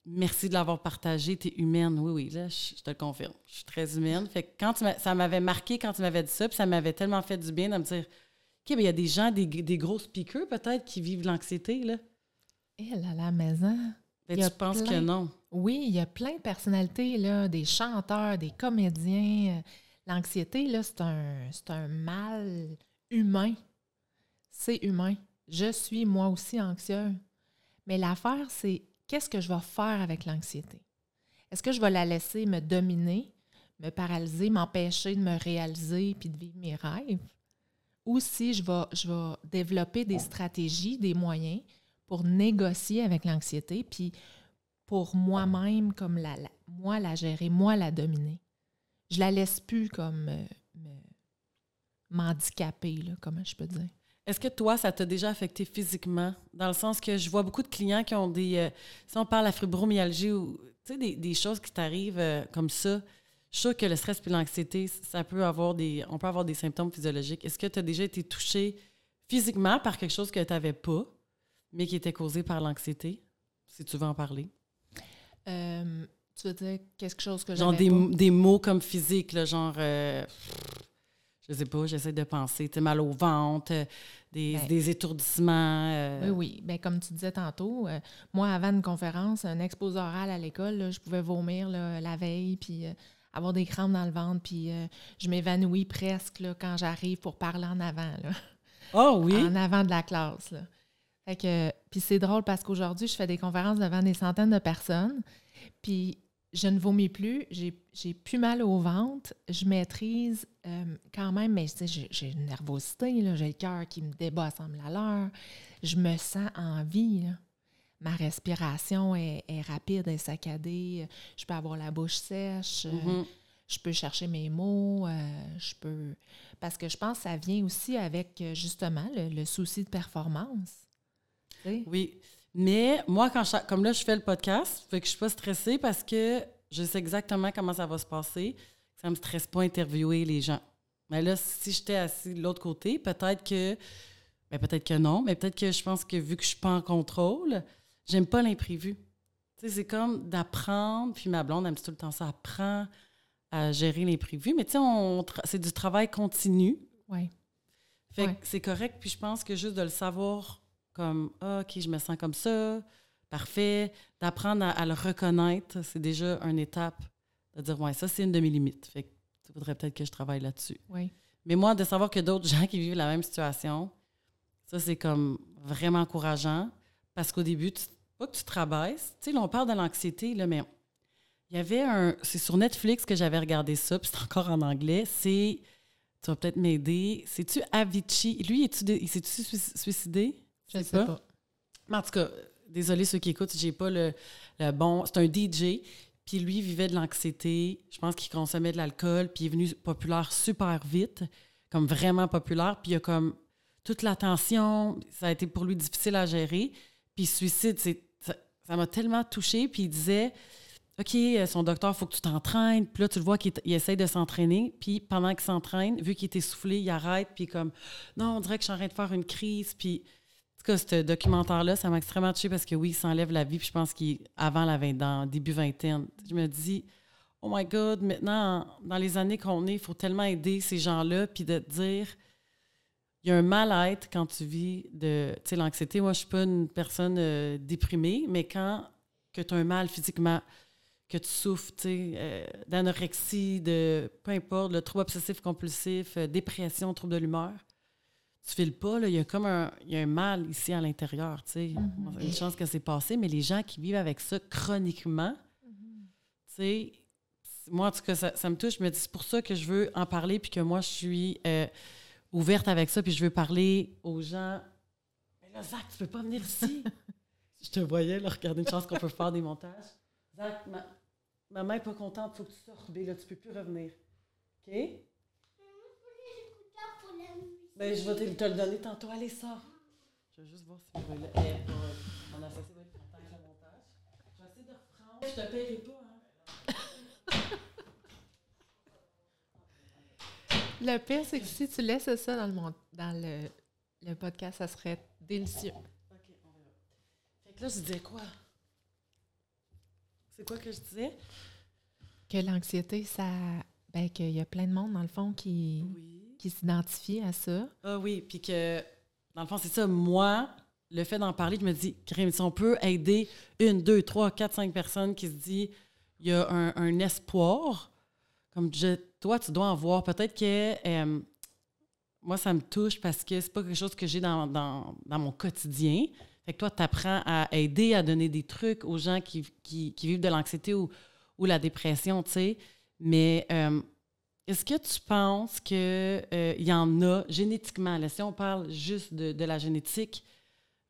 merci de l'avoir partagé, tu es humaine. Oui, oui, là, je, te le confirme. Je suis très humaine. Fait que quand ça m'avait marqué quand tu m'avais dit ça, puis ça m'avait tellement fait du bien de me dire OK, ben, il y a des gens, des, des gros speakers peut-être qui vivent l'anxiété, là. Et à la maison. Ben, tu penses que non? Oui, il y a plein de personnalités, là, des chanteurs, des comédiens. L'anxiété, là, c'est un, un mal humain. C'est humain je suis moi aussi anxieux. Mais l'affaire, c'est qu'est-ce que je vais faire avec l'anxiété? Est-ce que je vais la laisser me dominer, me paralyser, m'empêcher de me réaliser puis de vivre mes rêves? Ou si je vais, je vais développer des stratégies, des moyens pour négocier avec l'anxiété, puis pour moi-même, comme la, moi la gérer, moi la dominer. Je la laisse plus comme euh, m'handicaper, comment je peux dire. Est-ce que toi, ça t'a déjà affecté physiquement? Dans le sens que je vois beaucoup de clients qui ont des. Euh, si on parle de fibromyalgie ou des, des choses qui t'arrivent euh, comme ça, je suis sûre que le stress et l'anxiété, ça peut avoir des. On peut avoir des symptômes physiologiques. Est-ce que tu as déjà été touché physiquement par quelque chose que tu n'avais pas, mais qui était causé par l'anxiété? Si tu veux en parler. Euh, tu veux dire quelque chose que j'avais Genre des, des mots comme physique, genre je sais pas, j'essaie de penser, tu mal au ventre, euh, des, ben des étourdissements. Euh. Oui, oui. Bien, comme tu disais tantôt, euh, moi, avant une conférence, un exposé oral à l'école, je pouvais vomir la veille, puis avoir des crampes dans le ventre, puis je m'évanouis presque quand j'arrive pour parler en avant. Oh oui? En avant de la classe. Fait que, puis c'est drôle parce qu'aujourd'hui, je fais des conférences devant des centaines de personnes, puis je ne vomis plus, j'ai plus mal au ventre, je maîtrise euh, quand même, mais j'ai une nervosité, j'ai le cœur qui me débat semble à l'heure, je me sens en vie. Ma respiration est, rapide, est saccadée, je peux avoir la bouche sèche, euh, mm-hmm. je peux chercher mes mots, euh, je peux... Parce que je pense que ça vient aussi avec justement le, souci de performance. Oui. Mais moi, quand comme là, je fais le podcast, fait que je suis pas stressée parce que je sais exactement comment ça va se passer. Ça me stresse pas interviewer les gens. Mais là, si j'étais assis de l'autre côté, peut-être que. Ben peut-être que non, mais peut-être que je pense que vu que je suis pas en contrôle, j'aime pas l'imprévu. C'est comme d'apprendre, puis ma blonde, elle me dit tout le temps ça, apprend à gérer l'imprévu. Mais tu sais, c'est du travail continu. Oui. Fait que c'est correct, puis je pense que juste de le savoir comme, OK, je me sens comme ça, parfait. D'apprendre à, le reconnaître, c'est déjà une étape de dire, ouais, ça, c'est une de mes limites. Fait que tu voudrais peut-être que je travaille là-dessus. Oui. Mais moi, de savoir que d'autres gens qui vivent la même situation, ça, c'est comme vraiment encourageant parce qu'au début, tu, pas que tu travailles. Tu sais, là, on parle de l'anxiété, là, mais il y avait un. C'est sur Netflix que j'avais regardé ça, puis c'est encore en anglais. C'est. Tu vas peut-être m'aider. C'est-tu Avicii? Lui, il s'est-tu suicidé? Je ne sais pas. Mais en tout cas, désolé ceux qui écoutent, j'ai pas le, bon. C'est un DJ. Puis lui vivait de l'anxiété. Je pense qu'il consommait de l'alcool. Puis il est venu populaire super vite, comme vraiment populaire. Puis il a comme toute l'attention. Ça a été pour lui difficile à gérer. Puis suicide, c'est, ça m'a tellement touché. Puis il disait OK, euh, son docteur, il faut que tu t'entraînes. Puis là, tu le vois qu'il il essaye de s'entraîner. Puis pendant qu'il s'entraîne, vu qu'il est essoufflé, il arrête. Puis comme, non, on dirait que je suis en train de faire une crise. Puis, cas, ce documentaire-là, ça m'a extrêmement touché parce que oui, il s'enlève la vie. Puis je pense qu'avant la dans début vingtaine, je me dis, oh my God, maintenant, dans les années qu'on est, il faut tellement aider ces gens-là. Puis de te dire, il y a un mal-être quand tu vis de, l'anxiété. Moi, je suis pas une personne euh, déprimée, mais quand que tu as un mal physiquement, que tu souffres euh, d'anorexie, de peu importe, le trouble obsessif compulsif, euh, dépression, trouble de l'humeur, tu files pas, là, il y a comme un, il y a un mal ici à l'intérieur. tu sais. Mm-hmm. Une chance que c'est passé, mais les gens qui vivent avec ça chroniquement, mm-hmm. tu sais, moi, en tout cas, ça, me touche. Je me dis, c'est pour ça que je veux en parler, puis que moi, je suis euh, ouverte avec ça, puis je veux parler aux gens. Mais là, Zach, tu peux pas venir ici. je te voyais, là, regarder une chance qu'on peut faire des montages. Zach, Maman n'est pas contente, il faut que tu sortes, là, tu peux plus revenir. OK? Ben, je vais te, le donner tantôt. Allez, sors. Je vais juste voir si on va le. Eh, va être content avec le montage. Je vais essayer de reprendre. Je te paierai pas, hein? le pire, c'est que si tu laisses ça dans le, dans le, le podcast, ça serait délicieux. OK, on verra. Fait que là, je disais quoi? C'est quoi que je disais? Que l'anxiété, ça. Ben, qu'il y a plein de monde, dans le fond, qui, qui s'identifie à ça? Ah oui, puis que, dans le fond, c'est ça. Moi, le fait d'en parler, je me dis, si on peut aider une, deux, trois, quatre, cinq personnes qui se disent, il y a un, espoir, comme je, toi, tu dois en voir. Peut-être que euh, moi, ça me touche parce que c'est pas quelque chose que j'ai dans, mon quotidien. Fait que toi, tu apprends à aider, à donner des trucs aux gens qui, vivent de l'anxiété ou, ou, la dépression, tu sais. Mais euh, est-ce que tu penses qu'il euh, y en a génétiquement, là, si on parle juste de, de la génétique,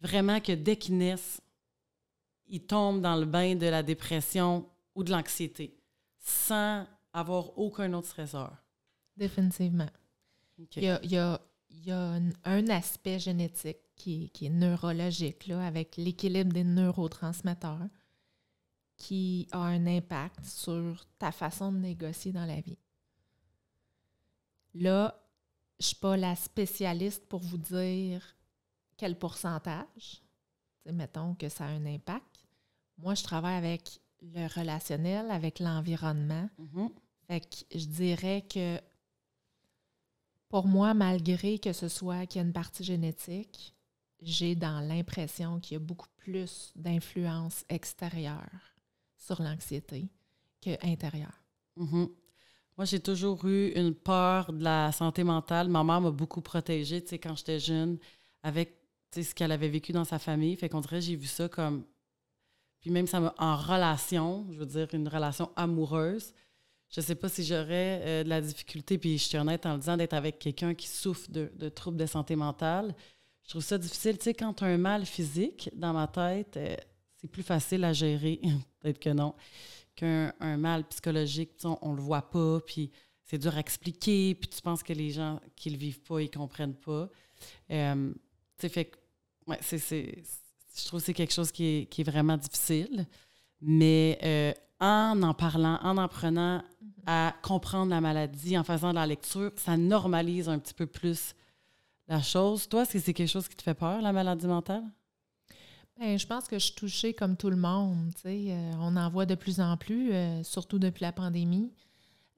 vraiment que dès qu'ils naissent, ils tombent dans le bain de la dépression ou de l'anxiété sans avoir aucun autre stresseur? Définitivement. Il, y a, il, y a, il y a un aspect génétique qui, est neurologique, là, avec l'équilibre des neurotransmetteurs, qui a un impact sur ta façon de négocier dans la vie. Là, je ne suis pas la spécialiste pour vous dire quel pourcentage. mettons que ça a un impact. Moi, je travaille avec le relationnel, avec l'environnement. Mm-hmm. Fait que je dirais que pour moi, malgré que ce soit qu'il y a une partie génétique, j'ai dans l'impression qu'il y a beaucoup plus d'influence extérieure sur l'anxiété que intérieure. Mm-hmm. Moi, j'ai toujours eu une peur de la santé mentale. Ma mère m'a beaucoup protégée, tu sais, quand j'étais jeune, avec ce qu'elle avait vécu dans sa famille. Fait qu'on dirait j'ai vu ça comme... Puis même ça m'a... En relation, je veux dire, une relation amoureuse, je sais pas si j'aurais euh, de la difficulté, puis je suis honnête en le disant, d'être avec quelqu'un qui souffre de, de troubles de santé mentale je trouve ça difficile. Tu sais, quand tu as un mal physique dans ma tête, euh, c'est plus facile à gérer, peut-être que non, qu'un mal psychologique. On, ne le voit pas, puis c'est dur à expliquer, puis tu penses que les gens qui le vivent pas, ils comprennent pas. Euh, tu sais, fait ouais, c'est, je trouve que c'est quelque chose qui est, qui est vraiment difficile. Mais euh, en en parlant, en apprenant mm-hmm. à comprendre la maladie, en faisant de la lecture, ça normalise un petit peu plus la chose. Toi, est-ce que c'est quelque chose qui te fait peur, la maladie mentale? Bien, je pense que je suis touchée comme tout le monde. Euh, on en voit de plus en plus, euh, surtout depuis la pandémie.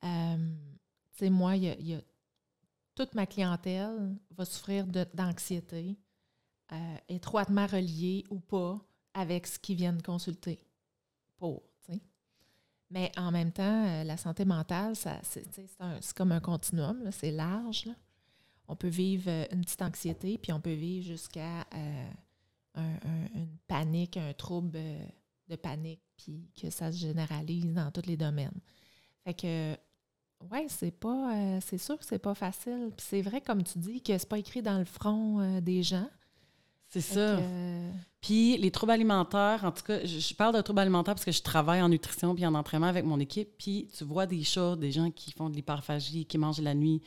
Euh, moi, y a, toute ma clientèle va souffrir d'anxiété, étroitement reliée ou pas avec ce qu'ils viennent consulter pour. Mais en même temps, la santé mentale, c'est comme un continuum, c'est large. On peut vivre une petite anxiété, puis on peut vivre jusqu'à euh, une panique, un trouble euh, de panique, puis que ça se généralise dans tous les domaines. Fait que, ouais, c'est pas, c'est sûr que c'est pas facile. Puis c'est vrai, comme tu dis, que c'est pas écrit dans le front des gens. C'est ça. Puis les troubles alimentaires, en tout cas, je, parle de troubles alimentaires parce que je travaille en nutrition puis en entraînement avec mon équipe. Puis tu vois des chats, des gens qui font de l'hyperphagie, qui mangent la nuit,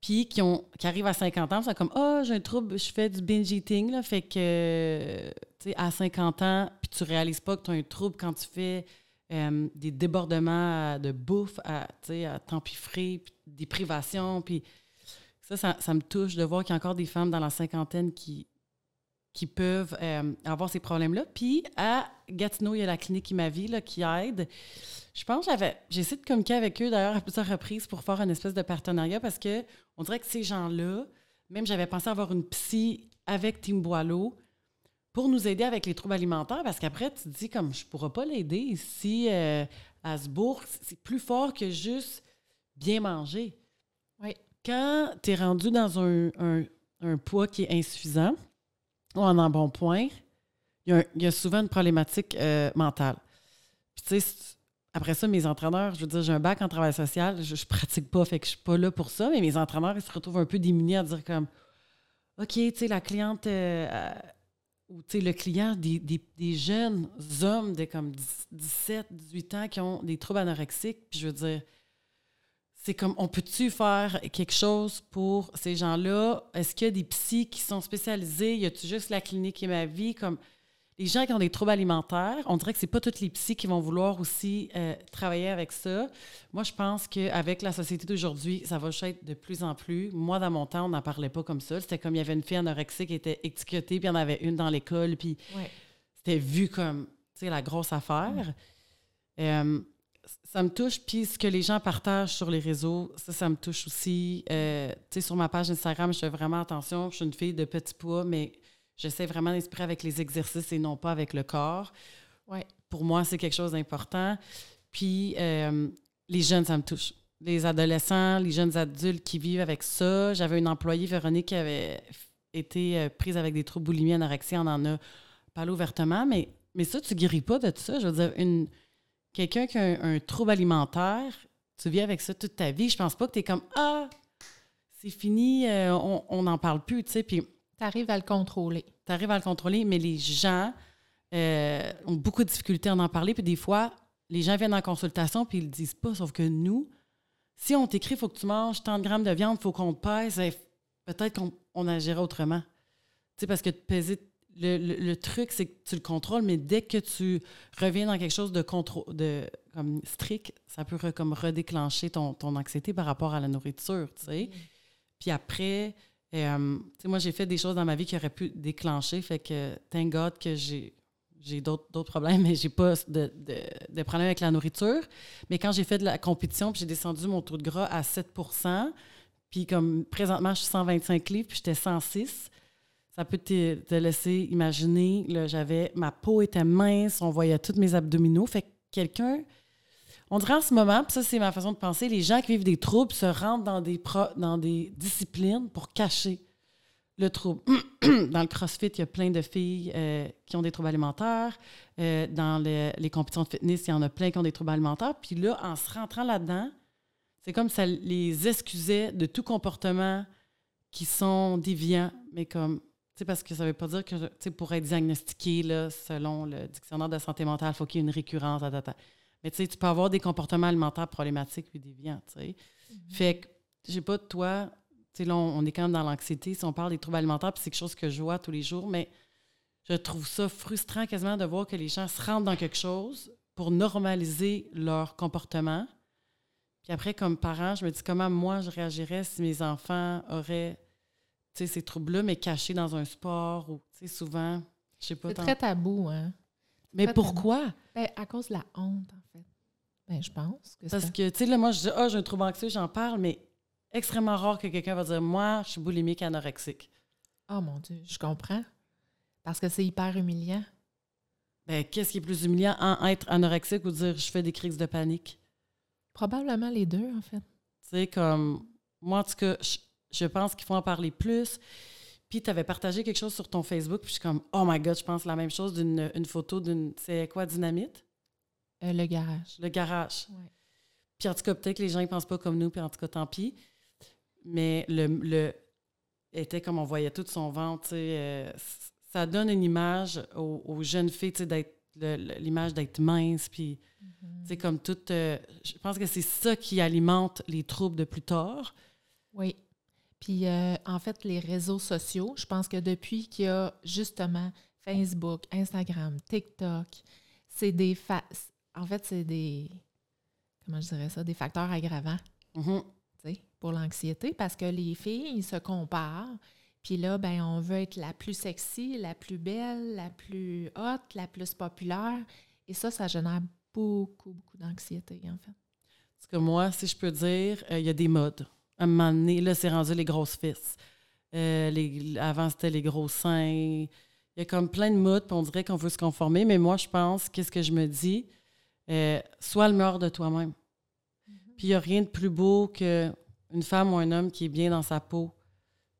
puis qui, ont, qui arrivent à 50 ans, c'est comme Ah, oh, j'ai un trouble, je fais du binge eating, fait que, tu sais, à 50 ans, puis tu réalises pas que tu as un trouble quand tu fais euh, des débordements de bouffe à, à t'empiffrer, des privations. Puis ça, ça, me touche de voir qu'il y a encore des femmes dans la cinquantaine qui, qui peuvent euh, avoir ces problèmes-là. Puis à Gatineau, il y a la clinique qui m'a vie là, qui aide. Je pense que j'avais. J'ai essayé de communiquer avec eux d'ailleurs à plusieurs reprises pour faire une espèce de partenariat parce que on dirait que ces gens-là, même j'avais pensé avoir une psy avec Team Boileau pour nous aider avec les troubles alimentaires parce qu'après, tu te dis comme je ne pourrais pas l'aider ici euh, à ce bourg. C'est plus fort que juste bien manger. Oui. Quand tu es rendu dans un, un poids qui est insuffisant, en un bon point, il y, a, souvent une problématique euh, mentale. Puis, tu sais, après ça, mes entraîneurs, je veux dire, j'ai un bac en travail social, je, ne pratique pas, fait que je suis pas là pour ça, mais mes entraîneurs, ils se retrouvent un peu démunis à dire comme, OK, tu sais, la cliente, euh, euh, ou tu sais, le client, des, jeunes hommes de comme 17, 18 ans qui ont des troubles anorexiques, puis je veux dire, c'est comme, on peut-tu faire quelque chose pour ces gens-là? Est-ce qu'il y a des psys qui sont spécialisés? Y a-tu juste la clinique et ma vie? Comme les gens qui ont des troubles alimentaires, on dirait que c'est pas tous les psys qui vont vouloir aussi euh, travailler avec ça. Moi, je pense qu'avec la société d'aujourd'hui, ça va être de plus en plus. Moi, dans mon temps, on n'en parlait pas comme ça. C'était comme il y avait une fille anorexique qui était étiquetée, puis il y en avait une dans l'école, puis c'était vu comme, tu sais, la grosse affaire. Euh, ça me touche. Puis ce que les gens partagent sur les réseaux, ça, ça me touche aussi. Euh, tu sais, sur ma page Instagram, je fais vraiment attention. Je suis une fille de petit poids, mais j'essaie vraiment d'inspirer avec les exercices et non pas avec le corps. Ouais. Pour moi, c'est quelque chose d'important. Puis euh, les jeunes, ça me touche. Les adolescents, les jeunes adultes qui vivent avec ça. J'avais une employée, Véronique, qui avait été euh, prise avec des troubles boulimie, anorexie. On en a parlé ouvertement, mais, mais ça, tu guéris pas de tout ça. Je veux dire, une quelqu'un qui a un, trouble alimentaire, tu vis avec ça toute ta vie. Je pense pas que tu es comme Ah, c'est fini, euh, on n'en parle plus, tu sais. Puis. Tu arrives à le contrôler. Tu arrives à le contrôler, mais les gens euh, ont beaucoup de difficultés à en parler. Puis des fois, les gens viennent en consultation puis ils le disent pas. Sauf que nous, si on t'écrit, il faut que tu manges tant de grammes de viande, il faut qu'on te pèse, eh, peut-être qu'on agirait autrement. Tu sais, parce que peser le, truc, c'est que tu le contrôles, mais dès que tu reviens dans quelque chose de, contrôle, de comme strict, ça peut comme redéclencher ton, ton, anxiété par rapport à la nourriture, tu sais. Puis après, euh, tu sais, moi, j'ai fait des choses dans ma vie qui auraient pu déclencher, fait que, thank God que j'ai j'ai d'autres problèmes, mais j'ai pas de, de, de problème avec la nourriture. Mais quand j'ai fait de la compétition, puis j'ai descendu mon taux de gras à 7% puis comme présentement, je suis 125 livres, puis j'étais 106 ça peut te, laisser imaginer, j'avais, ma peau était mince, on voyait tous mes abdominaux. Fait que quelqu'un, on dirait en ce moment, puis ça c'est ma façon de penser, les gens qui vivent des troubles se rendent dans des, dans des disciplines pour cacher le trouble. dans le CrossFit, il y a plein de filles euh, qui ont des troubles alimentaires. Euh, dans les compétitions de fitness, il y en a plein qui ont des troubles alimentaires. Puis là, en se rentrant là-dedans, c'est comme ça les excusait de tout comportement qui sont déviants, mais comme parce que ça ne veut pas dire que pour être diagnostiqué, là, selon le dictionnaire de santé mentale, il faut qu'il y ait une récurrence. Mais tu peux avoir des comportements alimentaires problématiques puis déviants. Mm-hmm. Fait que, j'ai pas, toi, là, on, est quand même dans l'anxiété. Si on parle des troubles alimentaires, c'est quelque chose que je vois tous les jours, mais je trouve ça frustrant quasiment de voir que les gens se rendent dans quelque chose pour normaliser leur comportement. Puis après, comme parent, je me dis comment moi je réagirais si mes enfants auraient ces troubles-là, mais cachés dans un sport ou souvent, je sais pas. C'est très tabou, hein? Mais pourquoi? Ben, à cause de la honte, en fait. Ben, je pense que Parce que, tu sais, là, moi, je dis, ah, oh, j'ai un trouble anxieux, j'en parle, mais extrêmement rare que quelqu'un va dire, moi, je suis boulimique anorexique. Oh mon Dieu, je comprends. Parce que c'est hyper humiliant. Ben, qu'est-ce qui est plus humiliant, en être anorexique ou dire, je fais des crises de panique? Probablement les deux, en fait. Tu sais, comme, moi, en tout cas, je pense qu'il faut en parler plus. Puis tu avais partagé quelque chose sur ton Facebook, puis je suis comme, oh my God, je pense la même chose d'une une photo d'une. C'est quoi, dynamite? Euh, le garage. Le garage. Puis en tout cas, peut-être que les gens ne pensent pas comme nous, puis en tout cas, tant pis. Mais le, le était comme on voyait tout son ventre. Euh, ça donne une image aux, jeunes filles, d'être l'image d'être mince, puis, c'est mm-hmm. comme tout. Euh, je pense que c'est ça qui alimente les troubles de plus tard. Oui. Puis, euh, en fait, les réseaux sociaux, je pense que depuis qu'il y a justement Facebook, Instagram, TikTok, c'est des en fait, c'est des. Comment je dirais ça? Des facteurs aggravants Mhm. sais, pour l'anxiété parce que les filles, ils se comparent. Puis là, ben, on veut être la plus sexy, la plus belle, la plus haute, la plus populaire. Et ça, ça génère beaucoup, beaucoup d'anxiété, en fait. Parce que moi, si je peux dire, euh, il y a des modes. À un moment donné, là, c'est rendu les grosses fesses. Euh, les, avant, c'était les gros seins. Il y a comme plein de modes, puis on dirait qu'on veut se conformer. Mais moi, je pense, qu'est-ce que je me dis? Euh, sois le meilleur de toi-même. Puis il n'y a rien de plus beau qu'une femme ou un homme qui est bien dans sa peau,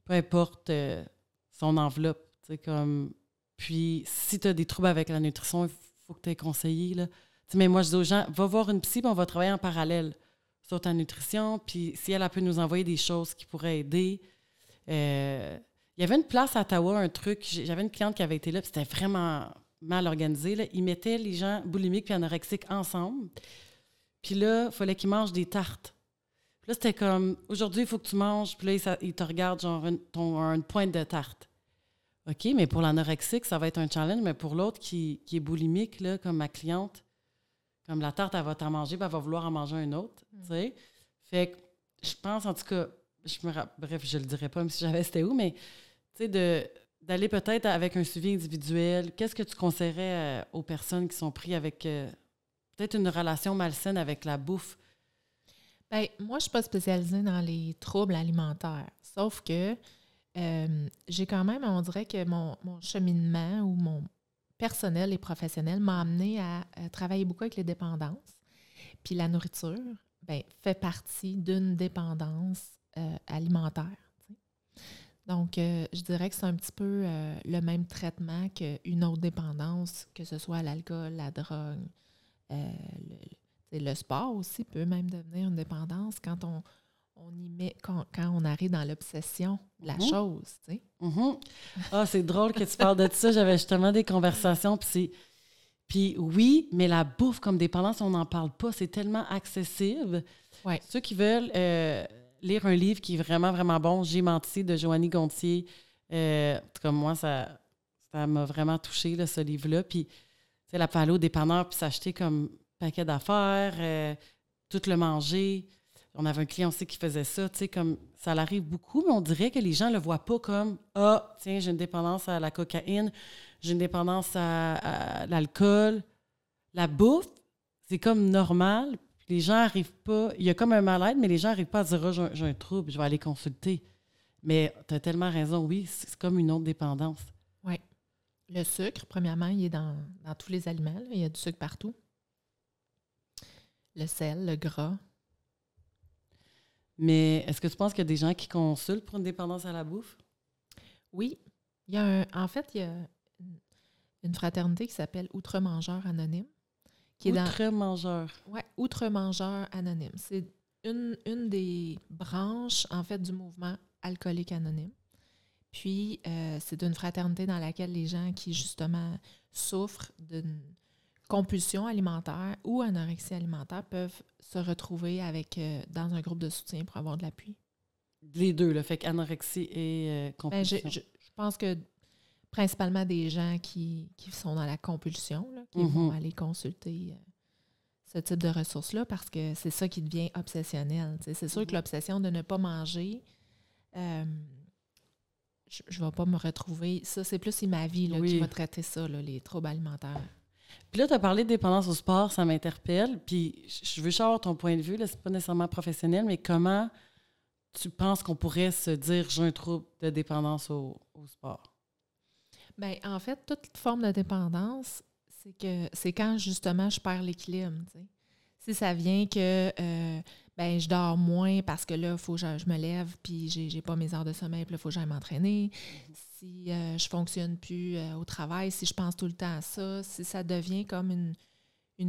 peu importe euh, son enveloppe. Comme... Puis si tu as des troubles avec la nutrition, il faut que tu aies conseillé. Là. Mais moi, je dis aux gens, va voir une psy, puis on va travailler en parallèle sur ta nutrition. Puis si elle, elle peut nous envoyer des choses qui pourraient aider. Euh, il y avait une place à Ottawa, un truc. J'avais une cliente qui avait été là, puis c'était vraiment mal organisé. Là. Ils mettaient les gens boulimiques puis anorexiques ensemble. Puis là, il fallait qu'ils mangent des tartes. Puis là, c'était comme, aujourd'hui, il faut que tu manges. Puis là, ils, te regardent genre une, une pointe de tarte. OK, mais pour l'anorexique, ça va être un challenge. Mais pour l'autre qui, qui est boulimique, là, comme ma cliente, comme la tarte, elle va t'en manger, puis elle va vouloir en manger un autre. tu sais. Fait que je pense, en tout cas, je me bref, je le dirais pas, même si j'avais c'était où, mais tu sais, d'aller peut-être avec un suivi individuel. Qu'est-ce que tu conseillerais euh, aux personnes qui sont prises avec euh, peut-être une relation malsaine avec la bouffe? Bien, moi, je ne suis pas spécialisée dans les troubles alimentaires. Sauf que euh, j'ai quand même, on dirait que mon, mon cheminement ou mon personnel et professionnel m'a amené à, travailler beaucoup avec les dépendances. Puis la nourriture ben, fait partie d'une dépendance euh, alimentaire. Donc, euh, je dirais que c'est un petit peu euh, le même traitement qu'une autre dépendance, que ce soit l'alcool, la drogue, le sport aussi peut même devenir une dépendance quand on, on y met, quand, quand on arrive dans l'obsession la Mhm. chose, tu sais. Mhm. Ah, c'est drôle que tu parles de ça. J'avais justement des conversations. Puis, c'est- puis oui, mais la bouffe comme dépendance, on n'en parle pas. C'est tellement accessible. Ouais. Ceux qui veulent euh, lire un livre qui est vraiment, vraiment bon, J'ai menti de Joanie Gontier. Euh, cas, moi, ça ça m'a vraiment touché, là, ce livre-là. Puis, tu sais, la aller au dépanneur puis s'acheter comme paquet d'affaires, euh, tout le manger. On avait un client aussi qui faisait ça, comme ça l'arrive beaucoup, mais on dirait que les gens le voient pas comme Ah, tiens, j'ai une dépendance à la cocaïne, j'ai une dépendance à, l'alcool. La bouffe, c'est comme normal. Les gens arrivent pas. Il y a comme un mal-être, mais les gens n'arrivent pas à dire Ah, j'ai un- trouble, je vais aller consulter. Mais tu as tellement raison, oui, c'est comme une autre dépendance. Le sucre, premièrement, il est dans, tous les aliments. Il y a du sucre partout. Le sel, le gras. Mais est-ce que tu penses qu'il y a des gens qui consultent pour une dépendance à la bouffe? Oui, il y a un- en fait, il y a une- fraternité qui s'appelle Outre-mangeur anonyme. Qui est dans, Outre-mangeur. Ouais, Outre-mangeur anonyme. C'est une, une des branches, en fait, du mouvement alcoolique anonyme. Puis, euh, c'est une fraternité dans laquelle les gens qui, justement, souffrent d'une compulsion alimentaire ou anorexie alimentaire peuvent se retrouver avec, euh, dans un groupe de soutien pour avoir de l'appui? Les deux, le fait qu'anorexie et euh, Ben, je, compulsion. je- je pense que principalement des gens qui, qui sont dans la compulsion, là, qui Mhm. vont aller consulter euh, ce type de ressources-là parce que c'est ça qui devient obsessionnel. C'est sûr que Mhm. l'obsession de ne pas manger, euh, je ne vais pas me retrouver. Ça, c'est plus ma vie là, qui va traiter ça, là, les troubles alimentaires. Puis là, tu as parlé de dépendance au sport, ça m'interpelle. Puis je veux juste avoir ton point de vue, là, c'est pas nécessairement professionnel, mais comment tu penses qu'on pourrait se dire j'ai un trouble de dépendance au, au sport? Bien, en fait, toute forme de dépendance, c'est que c'est quand justement je perds l'équilibre. Si ça vient que euh, ben, je dors moins parce que là, il faut que je, je me lève puis j'ai j'ai pas mes heures de sommeil, puis là, il faut que j'aille m'entraîner. Si euh, je fonctionne plus euh, au travail, si je pense tout le temps à ça, si ça devient comme une,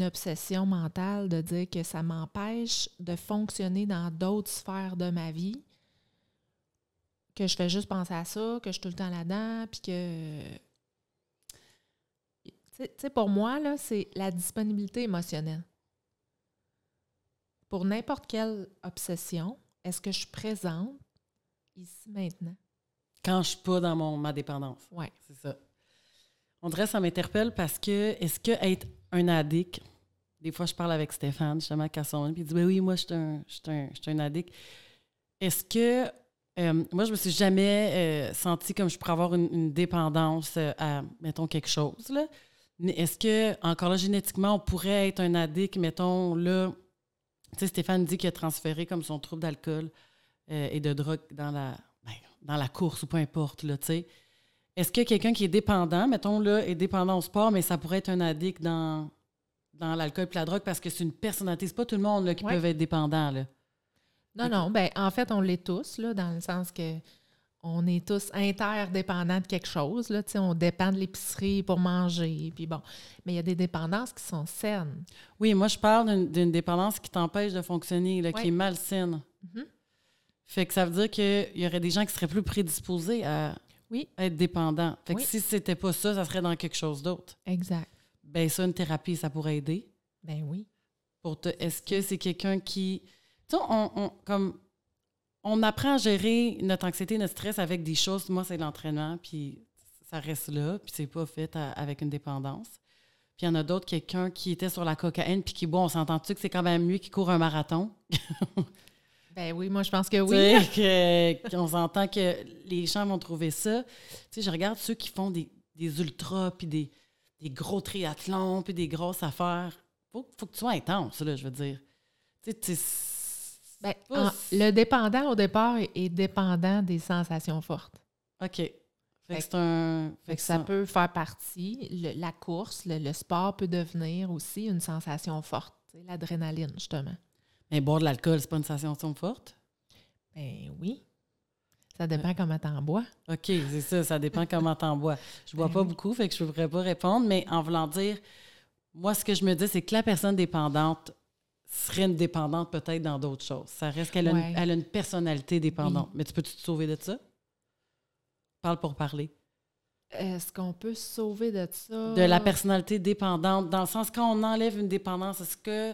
obsession mentale de dire que ça m'empêche de fonctionner dans d'autres sphères de ma vie, que je fais juste penser à ça, que je suis tout le temps là-dedans, puis que. Tu sais- tu sais, pour moi, là, c'est la disponibilité émotionnelle. Pour n'importe quelle obsession, est-ce que je suis présente ici maintenant? Quand je suis pas dans mon, ma dépendance. Ouais. C'est ça. On dirait que ça m'interpelle parce que est-ce que être un addict, des fois, je parle avec Stéphane, justement, à Casson, puis il dit ben oui, moi, je suis un, un, un, addict. Est-ce que. Euh, moi, je me suis jamais euh, senti comme je pourrais avoir une, dépendance à, mettons, quelque chose. Là. Est-ce que, encore là, génétiquement, on pourrait être un addict, mettons, là. Tu sais, Stéphane dit qu'il a transféré comme son trouble d'alcool et de drogue dans la, dans la course ou peu importe, là, tu sais. Est-ce que quelqu'un qui est dépendant, mettons, là, est dépendant au sport, mais ça pourrait être un addict dans, dans l'alcool et la drogue parce que c'est une personnalité. C'est pas tout le monde là, qui peut être dépendant. Là. Non, non. Ben, en fait, on l'est tous, là, dans le sens que on est tous interdépendants de quelque chose. Là, on dépend de l'épicerie pour manger. Puis bon. Mais il y a des dépendances qui sont saines. Oui, moi, je parle d'une dépendance qui t'empêche de fonctionner, là, qui est malsaine. Mm Fait que ça veut dire qu'il y aurait des gens qui seraient plus prédisposés à, oui. Être dépendant. Fait que si c'était pas ça, ça serait dans quelque chose d'autre. Exact. Ben ça, une thérapie, ça pourrait aider. Ben oui. Pour te, est-ce que c'est quelqu'un qui. Tu sais, on, comme, on apprend à gérer notre anxiété, notre stress avec des choses. Moi, c'est l'entraînement, puis ça reste là, puis c'est pas fait avec une dépendance. Puis il y en a d'autres, quelqu'un qui était sur la cocaïne, puis qui, bon, on s'entend-tu que c'est quand même mieux qu'il court un marathon? Ben oui, moi je pense que oui. que, on s'entend que les gens vont trouver ça. Tu sais, je regarde ceux qui font des, des ultras, puis des, des, gros triathlons, puis des grosses affaires. Faut, faut que tu sois intense, là, je veux dire. Tu sais, ben, le dépendant, au départ, est, dépendant des sensations fortes. OK. Fait, que, un, ça, peut faire partie. la course, le, sport peut devenir aussi une sensation forte. L'adrénaline, justement. Mais boire de l'alcool, c'est pas une sensation forte? Ben oui. Ça dépend comment t'en bois. OK, c'est ça, ça dépend comment t'en bois. Je bois ben pas beaucoup, fait que je ne pourrais pas répondre, mais en voulant dire, moi, ce que je me dis, c'est que la personne dépendante serait une dépendante peut-être dans d'autres choses. Ça reste qu'elle a, une personnalité dépendante. Mais tu peux -tu te sauver de ça? Parle pour parler. Est-ce qu'on peut se sauver de ça? De la personnalité dépendante, dans le sens quand on enlève une dépendance, est-ce que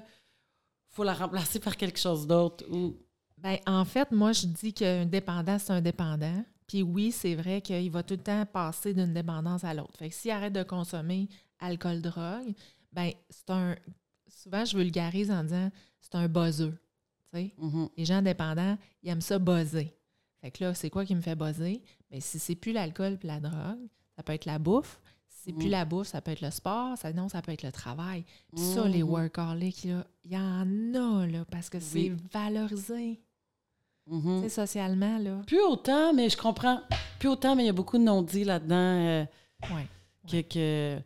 faut la remplacer par quelque chose d'autre ou ben, en fait, moi, je dis qu'un dépendant, c'est un dépendant. Puis oui, c'est vrai qu'il va tout le temps passer d'une dépendance à l'autre. Fait que s'il arrête de consommer alcool, drogue, ben c'est un. Souvent, je vulgarise en disant c'est un buzzeux. Mm-hmm. Les gens dépendants, ils aiment ça buzzer. Fait que là, c'est quoi qui me fait buzzer? Bien, si c'est plus l'alcool et la drogue, ça peut être la bouffe, c'est plus mm. la bouffe, ça peut être le sport, ça, non, ça peut être le travail. Ça, les mm-hmm. workaholics, il y en a, là, parce que c'est valorisé. Mm-hmm. Socialement, là. Plus autant, mais je comprends. Plus autant, mais il y a beaucoup de non-dits là-dedans. Euh, que,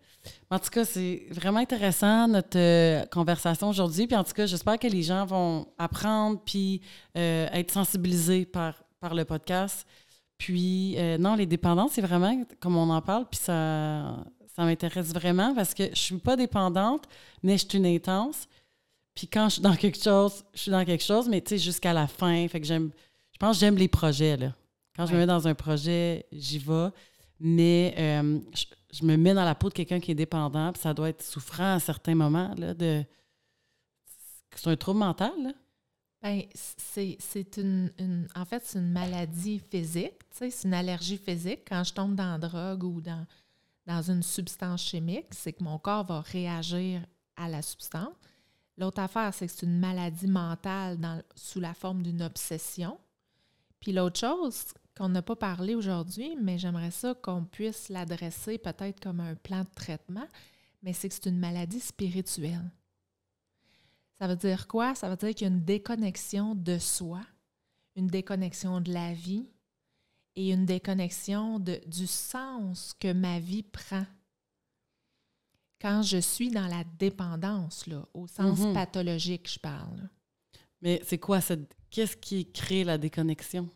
En tout cas, c'est vraiment intéressant notre euh, conversation aujourd'hui. Puis en tout cas, j'espère que les gens vont apprendre puis euh, être sensibilisés par, par le podcast. Puis, euh, non, les dépendances, c'est vraiment comme on en parle, puis ça, ça m'intéresse vraiment parce que je suis pas dépendante, mais je suis une intense. Puis quand je suis dans quelque chose, je suis dans quelque chose, mais tu sais, jusqu'à la fin. Fait que j'aime, je pense que j'aime les projets, là. Quand je me mets dans un projet, j'y vais. Mais euh, je, me mets dans la peau de quelqu'un qui est dépendant, puis ça doit être souffrant à certains moments, là, de... C'est un trouble mental, là. Bien, c'est une, En fait, c'est une maladie physique, c'est une allergie physique. Quand je tombe dans la drogue ou dans, dans une substance chimique, c'est que mon corps va réagir à la substance. L'autre affaire, c'est que c'est une maladie mentale sous la forme d'une obsession. Puis l'autre chose qu'on n'a pas parlé aujourd'hui, mais j'aimerais ça qu'on puisse l'adresser peut-être comme un plan de traitement, mais c'est que c'est une maladie spirituelle. Ça veut dire quoi? Ça veut dire qu'il y a une déconnexion de soi, une déconnexion de la vie et une déconnexion de, du sens que ma vie prend. Quand je suis dans la dépendance, là, au sens mm-hmm. pathologique, je parle. Mais c'est quoi cette. Qu'est-ce qui crée la déconnexion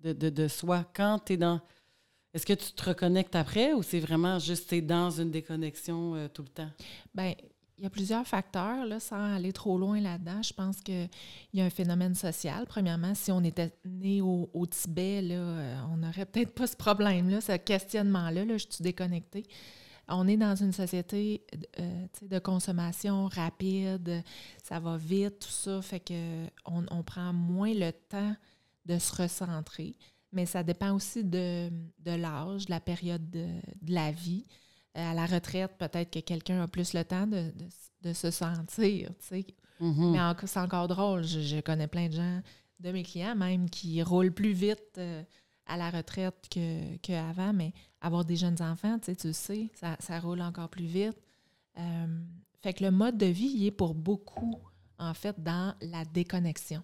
de, de, soi? Quand tu es dans. Est-ce que tu te reconnectes après ou c'est vraiment juste tu es dans une déconnexion euh, tout le temps? Bien, il y a plusieurs facteurs, sans aller trop loin là-dedans. Je pense qu'il y a un phénomène social. Premièrement, si on était né au, Tibet, euh, on n'aurait peut-être pas ce problème-là, ce questionnement-là. Là, je suis déconnectée. On est dans une société euh, de consommation rapide, ça va vite, tout ça, fait qu'on on prend moins le temps de se recentrer. Mais ça dépend aussi de, l'âge, de la période de, de la vie. À la retraite, peut-être que quelqu'un a plus le temps de, de, se sentir, tu sais. Mhm. Mais c'est encore drôle. Je, connais plein de gens, de mes clients même, qui roulent plus vite euh, à la retraite qu'avant, mais avoir des jeunes enfants, tu sais, tu sais, ça, ça roule encore plus vite. Euh, fait que le mode de vie, il est pour beaucoup, en fait, dans la déconnexion.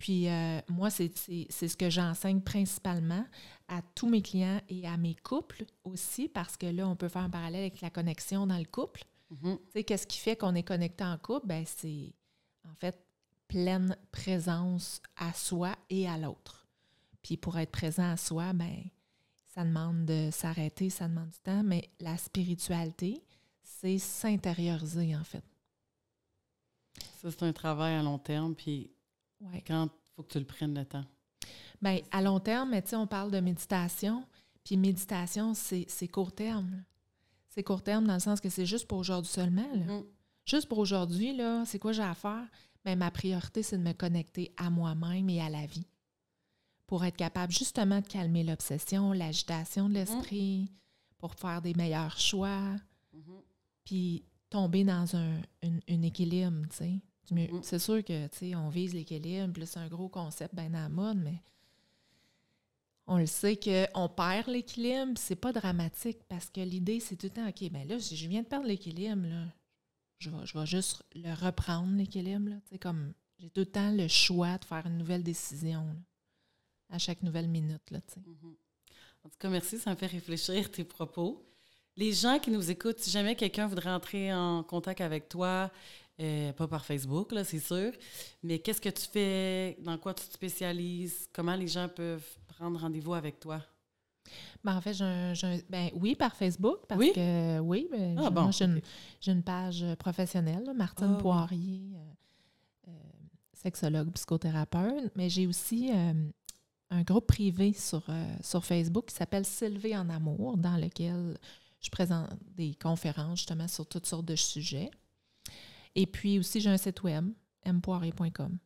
Puis euh, moi, c'est ce que j'enseigne principalement à tous mes clients et à mes couples aussi, parce que là, on peut faire un parallèle avec la connexion dans le couple. Tu sais, qu'est-ce qui fait qu'on est connecté en couple? Ben, c'est en fait pleine présence à soi et à l'autre. Puis pour être présent à soi, ben, ça demande de s'arrêter, ça demande du temps, mais la spiritualité, c'est s'intérioriser, en fait. Ça, c'est un travail à long terme, puis quand il faut que tu le prennes le temps? Bien, à long terme, mais on parle de méditation, puis méditation, c'est court terme. C'est court terme dans le sens que c'est juste pour aujourd'hui seulement. Mm. Juste pour aujourd'hui, là, c'est quoi j'ai à faire? Bien, ma priorité, c'est de me connecter à moi-même et à la vie. Pour être capable justement de calmer l'obsession, l'agitation de l'esprit, pour faire des meilleurs choix, mm-hmm. puis tomber dans un, équilibre, tu sais. Mm. C'est sûr que, tu sais, on vise l'équilibre, puis c'est un gros concept bien à la mode, mais on le sait qu'on perd l'équilibre, c'est pas dramatique parce que l'idée, c'est tout le temps, OK, ben là, si je viens de perdre l'équilibre, là, je vais, je vais juste le reprendre, l'équilibre, tu sais, comme j'ai tout le temps le choix de faire une nouvelle décision à chaque nouvelle minute, là, tu sais. Mm-hmm. En tout cas, merci, ça me fait réfléchir tes propos. Les gens qui nous écoutent, si jamais quelqu'un voudrait entrer en contact avec toi, euh, pas par Facebook, là, c'est sûr. Mais qu'est-ce que tu fais? Dans quoi tu te spécialises? Comment les gens peuvent prendre rendez-vous avec toi? Ben, en fait, j'ai ben, oui, par Facebook, parce oui? que oui, ben, ah, j'ai une, page professionnelle, Martine ah Poirier, euh, euh, sexologue, psychothérapeute, mais j'ai aussi un groupe privé sur, sur Facebook qui s'appelle Sylvie en amour, dans lequel je présente des conférences justement sur toutes sortes de sujets. Et puis aussi, j'ai un site web, mpoiré.com.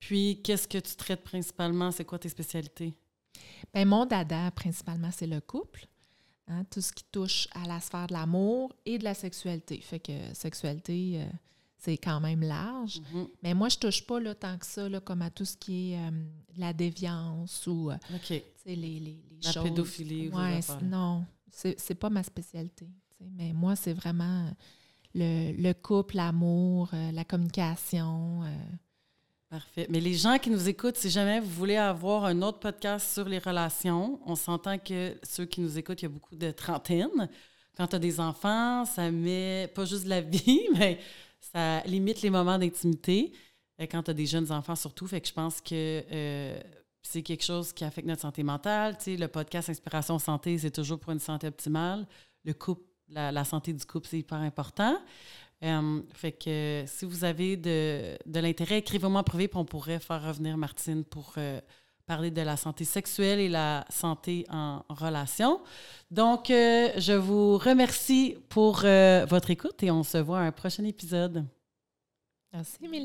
Puis, qu'est-ce que tu traites principalement? C'est quoi tes spécialités? Bien, mon dada, principalement, c'est le couple. Hein, tout ce qui touche à la sphère de l'amour et de la sexualité. Fait que sexualité, euh, c'est quand même large. Mm-hmm. Mais moi, je touche pas là, tant que ça, là, comme à tout ce qui est euh, la déviance ou euh, les, les, les la choses. pédophilie. Ouais, non, c'est pas ma spécialité. Mais moi, c'est vraiment le, couple, l'amour, euh, la communication. Euh. Parfait. Mais les gens qui nous écoutent, si jamais vous voulez avoir un autre podcast sur les relations, on s'entend que ceux qui nous écoutent, il y a beaucoup de trentaines. Quand tu as des enfants, ça met pas juste la vie, mais ça limite les moments d'intimité. Euh, quand tu as des jeunes enfants surtout, fait que je pense que c'est quelque chose qui affecte notre santé mentale. Le podcast Inspiration Santé, c'est toujours pour une santé optimale. Le couple la, santé du couple, c'est hyper important. Euh, fait que si vous avez de, l'intérêt, écrivez-moi en privé, puis on pourrait faire revenir Martine pour euh, parler de la santé sexuelle et la santé en relation. Donc, euh, je vous remercie pour votre écoute et on se voit à un prochain épisode. Merci, Émilie.